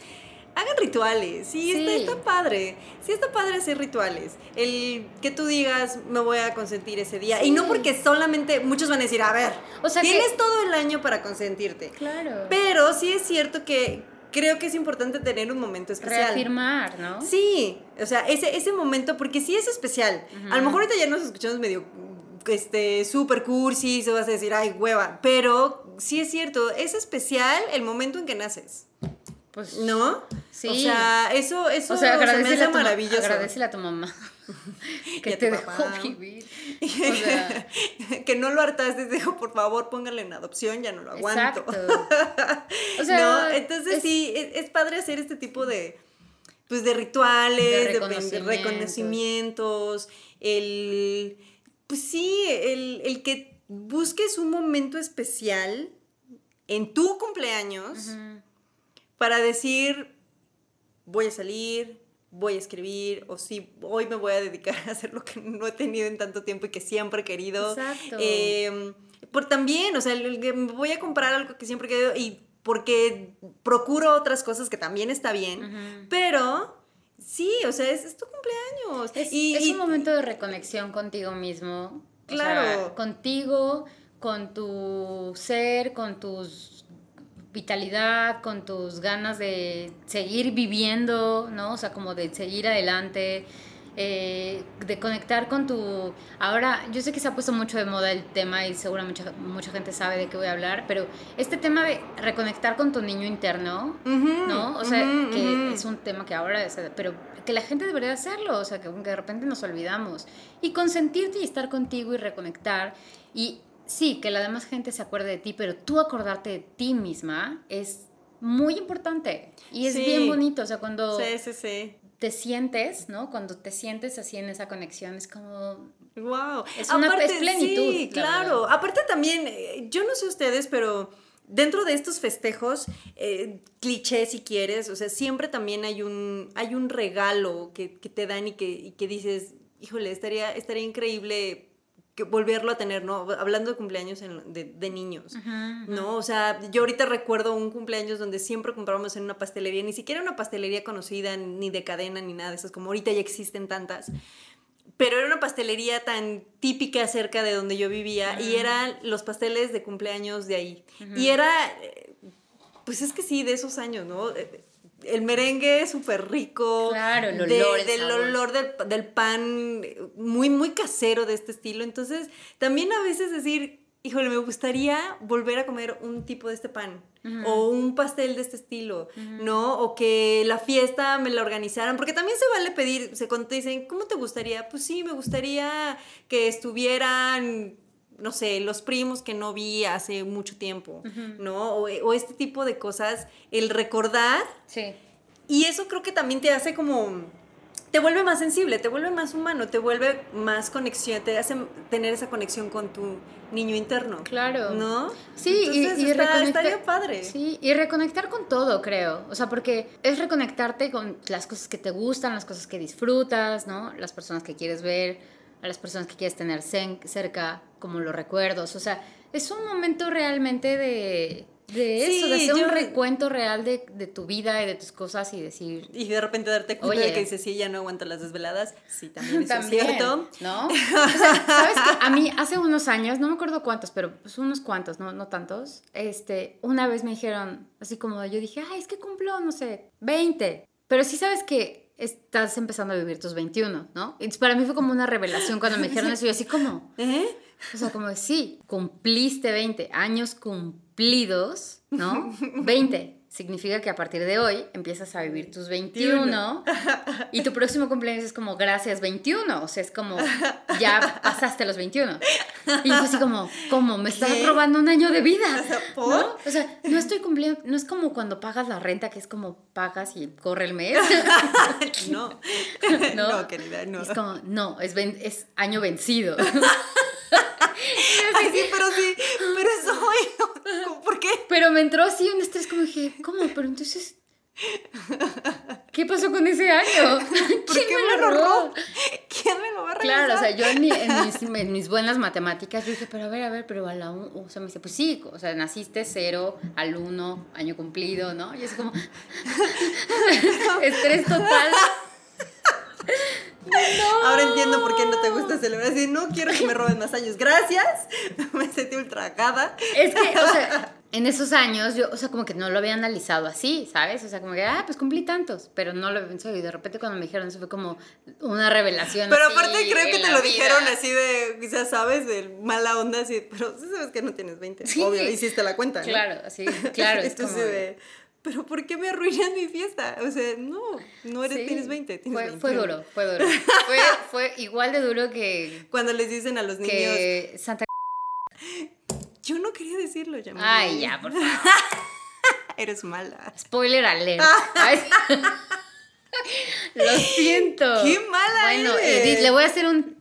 A: hagan rituales. Sí, Está, padre. Sí está padre hacer rituales. El que tú digas me voy a consentir ese día y no porque solamente muchos van a decir a ver o sea tienes todo el año para consentirte
B: claro.
A: Pero sí es cierto que creo que es importante tener un momento especial.
B: Reafirmar, ¿no?
A: Sí, o sea, ese, ese momento, porque sí es especial. A lo mejor ahorita ya nos escuchamos medio este, super cursi, se vas a decir, ay, hueva, pero sí es cierto, es especial el momento en que naces. Pues, ¿No? Sí. O sea, eso, eso
B: o sea, agradecele, a tu, maravilloso. agradecele a tu mamá [LAUGHS] que te dejó vivir. [LAUGHS] O
A: sea, que no lo hartaste, dijo, por favor, póngale en adopción, ya no lo aguanto. [LAUGHS] o sea, ¿No? Entonces sí, es, padre hacer este tipo de, pues, de rituales, de reconocimientos, el, pues sí, el, el, que busques un momento especial en tu cumpleaños para decir, voy a salir, voy a escribir, o si hoy me voy a dedicar a hacer lo que no he tenido en tanto tiempo y que siempre he querido.
B: Exacto.
A: Eh, por también, o sea, voy a comprar algo que siempre he querido y porque procuro otras cosas que también está bien, pero sí, o sea, es, tu cumpleaños.
B: Es,
A: y,
B: es un momento de reconexión contigo mismo.
A: Claro.
B: contigo, con tu ser, con tus vitalidad, con tus ganas de seguir viviendo, ¿no? O sea, como de seguir adelante, eh, de conectar con tu... Ahora, yo sé que se ha puesto mucho de moda el tema y seguro mucha, mucha gente sabe de qué voy a hablar, pero este tema de reconectar con tu niño interno, ¿no? O sea, que es un tema que ahora, pero que la gente debería hacerlo, o sea, que de repente nos olvidamos. Y consentirte y estar contigo y reconectar. Y sí, que la demás gente se acuerde de ti, pero tú acordarte de ti misma es muy importante y es bien bonito, o sea, cuando te sientes, ¿no? Cuando te sientes así en esa conexión es como
A: wow,
B: es una Aparte, plenitud.
A: Sí, claro. Aparte también eh, yo no sé ustedes, pero dentro de estos festejos, eh, clichés si quieres, o sea, siempre también hay un, hay un regalo que, te dan y que, y que dices, híjole, estaría, estaría increíble que volverlo a tener, ¿no? Hablando de cumpleaños de, niños, ¿no? O sea, yo ahorita recuerdo un cumpleaños donde siempre comprábamos en una pastelería, ni siquiera una pastelería conocida, ni de cadena, ni nada de esas, como ahorita ya existen tantas, pero era una pastelería tan típica cerca de donde yo vivía y eran los pasteles de cumpleaños de ahí. Y era, eh, pues es que sí, de esos años, ¿no? El merengue súper rico.
B: Claro, el olor,
A: Del
B: sabor.
A: olor del, del pan muy, muy casero de este estilo. Entonces, también a veces decir, híjole, me gustaría volver a comer un tipo de este pan. O un pastel de este estilo, ¿no? O que la fiesta me la organizaran. Porque también se vale pedir, se cuando te dicen, ¿cómo te gustaría? Pues sí, me gustaría que estuvieran no sé, los primos que no vi hace mucho tiempo, ¿no? O, o este tipo de cosas, el recordar,
B: Sí.
A: y eso creo que también te hace como, te vuelve más sensible, te vuelve más humano, te vuelve más conexión, te hace tener esa conexión con tu niño interno.
B: Claro.
A: ¿No?
B: Sí, y- y,
A: está-
B: reconectar-
A: estaría padre.
B: Sí, y reconectar con todo, creo. O sea, porque es reconectarte con las cosas que te gustan, las cosas que disfrutas, ¿no? Las personas que quieres ver, a las personas que quieres tener cerca, como los recuerdos. O sea, es un momento realmente de, de eso, de hacer
A: yo-
B: un recuento real de, de tu vida y de tus cosas y decir...
A: Y de repente darte cuenta
B: Oye.
A: de que dices, sí, ya no aguanto las desveladas. Sí, también eso
B: También,
A: es cierto.
B: ¿no? [LAUGHS] O sea, ¿sabes qué? A mí hace unos años, no me acuerdo cuántos, pero pues unos cuantos, no, no tantos, este, una vez me dijeron, así como yo dije, ay, es que cumplo, no sé, 20. Pero sí sabes que estás empezando a vivir tus 21, ¿no? Entonces para mí fue como una revelación cuando me dijeron [LAUGHS] eso, y yo así como,
A: ¿Eh?
B: o sea, como de, sí, cumpliste 20 años cumplidos, ¿no? [LAUGHS] 20. Significa que a partir de hoy empiezas a vivir tus 21 y tu próximo cumpleaños es como gracias 21, o sea, es como ya pasaste los 21. Y yo así como, ¿cómo? ¿Me estás
A: ¿Qué?
B: robando un año de vida? [LAUGHS] ¿No? O sea, no estoy cumpliendo, no es como cuando pagas la renta, que es como pagas y corre el mes. [LAUGHS]
A: no. [LAUGHS]
B: No.
A: no, querida, no.
B: Es como, no, es, ven- es año vencido.
A: Ay, sí, pero sí, pero es hoy. ¿Por qué?
B: Pero me entró así un estrés como dije, ¿cómo? Pero entonces, ¿qué pasó con ese año?
A: ¿Por [LAUGHS]
B: ¿Quién
A: qué
B: me lo robó?
A: ¿Quién me lo va a regresar?
B: Claro, o sea, yo en, mi- en mis, [LAUGHS] en mis buenas matemáticas, dije, pero a ver, a ver, pero a la un, o sea, me dice, pues sí, o sea, naciste cero al uno, año cumplido, ¿no? Y es como, [LAUGHS] estrés total.
A: Ahora entiendo por qué no te gusta celebrar. Así, no quiero que me roben más años. Gracias. [LAUGHS] Me sentí ultragada.
B: Es que, o sea, [LAUGHS] en esos años yo, o sea, como que no lo había analizado así, ¿sabes? O sea, como que, ah, pues cumplí tantos, pero no lo había pensado. Y de repente cuando me dijeron eso fue como una revelación.
A: Pero
B: así
A: aparte creo que te lo
B: vida.
A: dijeron así de, quizás sabes, de mala onda, así, pero sabes que no tienes 20.
B: Sí.
A: Obvio, hiciste la cuenta. ¿no?
B: Claro, así, claro. es [LAUGHS] como-
A: de, pero ¿por qué me arruinas mi fiesta? O sea, no, no eres,
B: Sí.
A: tienes 20, tienes
B: fue,
A: 21.
B: fue duro, fue duro. [LAUGHS] Fue, fue igual de duro que,
A: Cuando les dicen a los niños,
B: que Santa
A: yo no quería decirlo, ya.
B: Ay, ya, por [LAUGHS] favor.
A: Eres mala.
B: Spoiler alert. Ay, [LAUGHS] Lo siento.
A: ¡Qué mala
B: Bueno,
A: eres!
B: Edith, le voy a hacer un.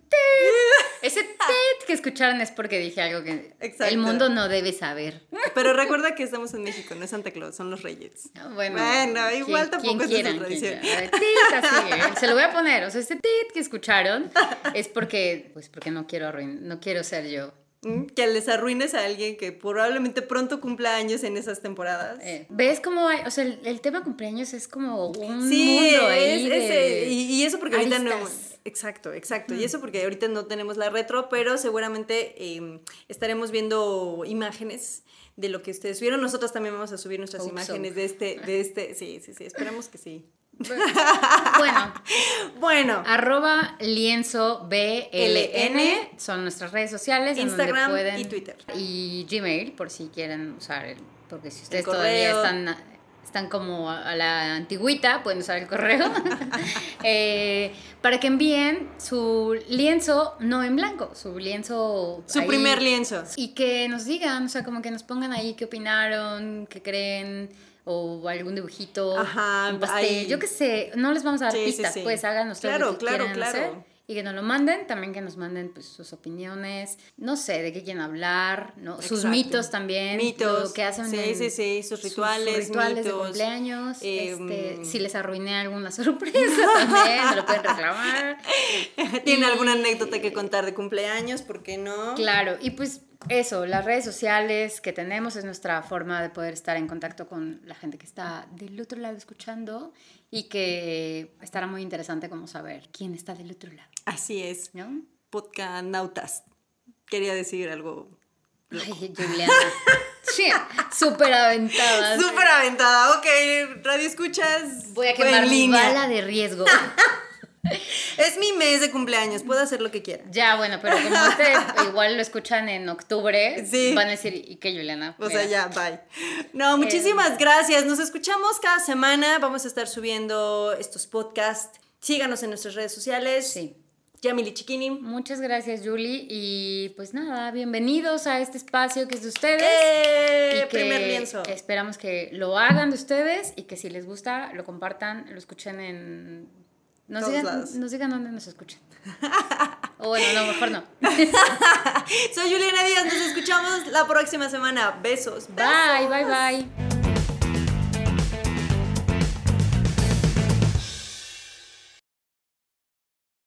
B: Ese [LAUGHS] tet que escucharon es porque dije algo que
A: Exacto.
B: el mundo no debe saber.
A: Pero recuerda que estamos en México, no es Santa Claus, son los reyes.
B: Bueno,
A: Bueno, igual tampoco es tradición.
B: así, ¿eh? Se lo voy a poner. O sea, este tit que escucharon es porque, pues porque no quiero arruinar, no quiero ser yo.
A: Mm, Que les arruines a alguien que probablemente pronto cumpla años en esas temporadas.
B: Eh, ¿Ves cómo hay? O sea, el, el tema cumpleaños es como un
A: Sí,
B: mundo
A: es,
B: ahí de
A: ese- y, y eso porque ahorita no... Exacto, exacto. Y eso porque ahorita no tenemos la retro, pero seguramente eh, estaremos viendo imágenes de lo que ustedes vieron. Nosotros también vamos a subir nuestras
B: Hope so.
A: imágenes de este, de este, sí, sí, sí, esperamos que sí.
B: Bueno,
A: Bueno, [LAUGHS]
B: arroba lienzo BLN son nuestras redes sociales. donde
A: Instagram
B: pueden-
A: y Twitter.
B: Y Gmail, por si quieren usar el. Porque si ustedes todavía están, están como a, la antigüita, pueden usar el correo. [LAUGHS] Eh, para que envíen su lienzo, no en blanco, su lienzo.
A: su
B: ahí.
A: primer lienzo.
B: Y que nos digan, o sea, como que nos pongan ahí qué opinaron, qué creen, o algún dibujito,
A: Ajá,
B: un pastel,
A: ahí.
B: yo qué sé, no les vamos a dar
A: Sí,
B: pistas,
A: sí.
B: pues ustedes
A: Claro,
B: lo que
A: claro,
B: quieran
A: claro.
B: hacer. Y que nos lo manden, también que nos manden pues, sus opiniones, no sé, de qué quieren hablar, ¿no? sus mitos también,
A: Mitos.
B: lo que hacen
A: Sí,
B: en
A: sí, sí, sus
B: sus
A: rituales,
B: rituales de cumpleaños,
A: em,
B: este, si les arruiné alguna [LAUGHS] sorpresa también, me lo pueden reclamar. [LAUGHS]
A: ¿Tiene
B: Y-
A: alguna anécdota que contar de cumpleaños? ¿Por qué no?
B: Claro, y pues eso, las redes sociales que tenemos es nuestra forma de poder estar en contacto con la gente que está del otro lado escuchando y que estará muy interesante como saber quién está del otro lado,
A: Así es.
B: ¿no?
A: Podcanautas. Quería decir algo.
B: Ay, Juliana, [LAUGHS] Sí, súper aventada.
A: Súper aventada. Ok, radio escuchas.
B: Voy a quemar mi
A: línea.
B: bala de riesgo. [LAUGHS] [LAUGHS]
A: Es mi mes de cumpleaños, puedo hacer lo que quiera.
B: Ya, bueno, pero como ustedes [LAUGHS] igual lo escuchan en octubre,
A: Sí.
B: van a decir, ¿y qué, Juliana?
A: O
B: Mira.
A: sea, ya, bye. No, muchísimas gracias. Nos escuchamos cada semana. Vamos a estar subiendo estos podcasts. Síganos en nuestras redes sociales.
B: Sí.
A: Yamili Chiquini.
B: Muchas gracias, Julie. Y pues nada, bienvenidos a este espacio que es de ustedes.
A: ¡Eh!
B: y que
A: Primer lienzo.
B: esperamos que lo hagan de ustedes y que si les gusta, lo compartan, lo escuchen en... Nos
A: Todos
B: digan,
A: lados.
B: nos digan dónde nos escuchan. [LAUGHS] o bueno, no, mejor no. [LAUGHS]
A: Soy Juliana Díaz. Nos escuchamos la próxima semana. Besos.
B: Bye, bye, bye.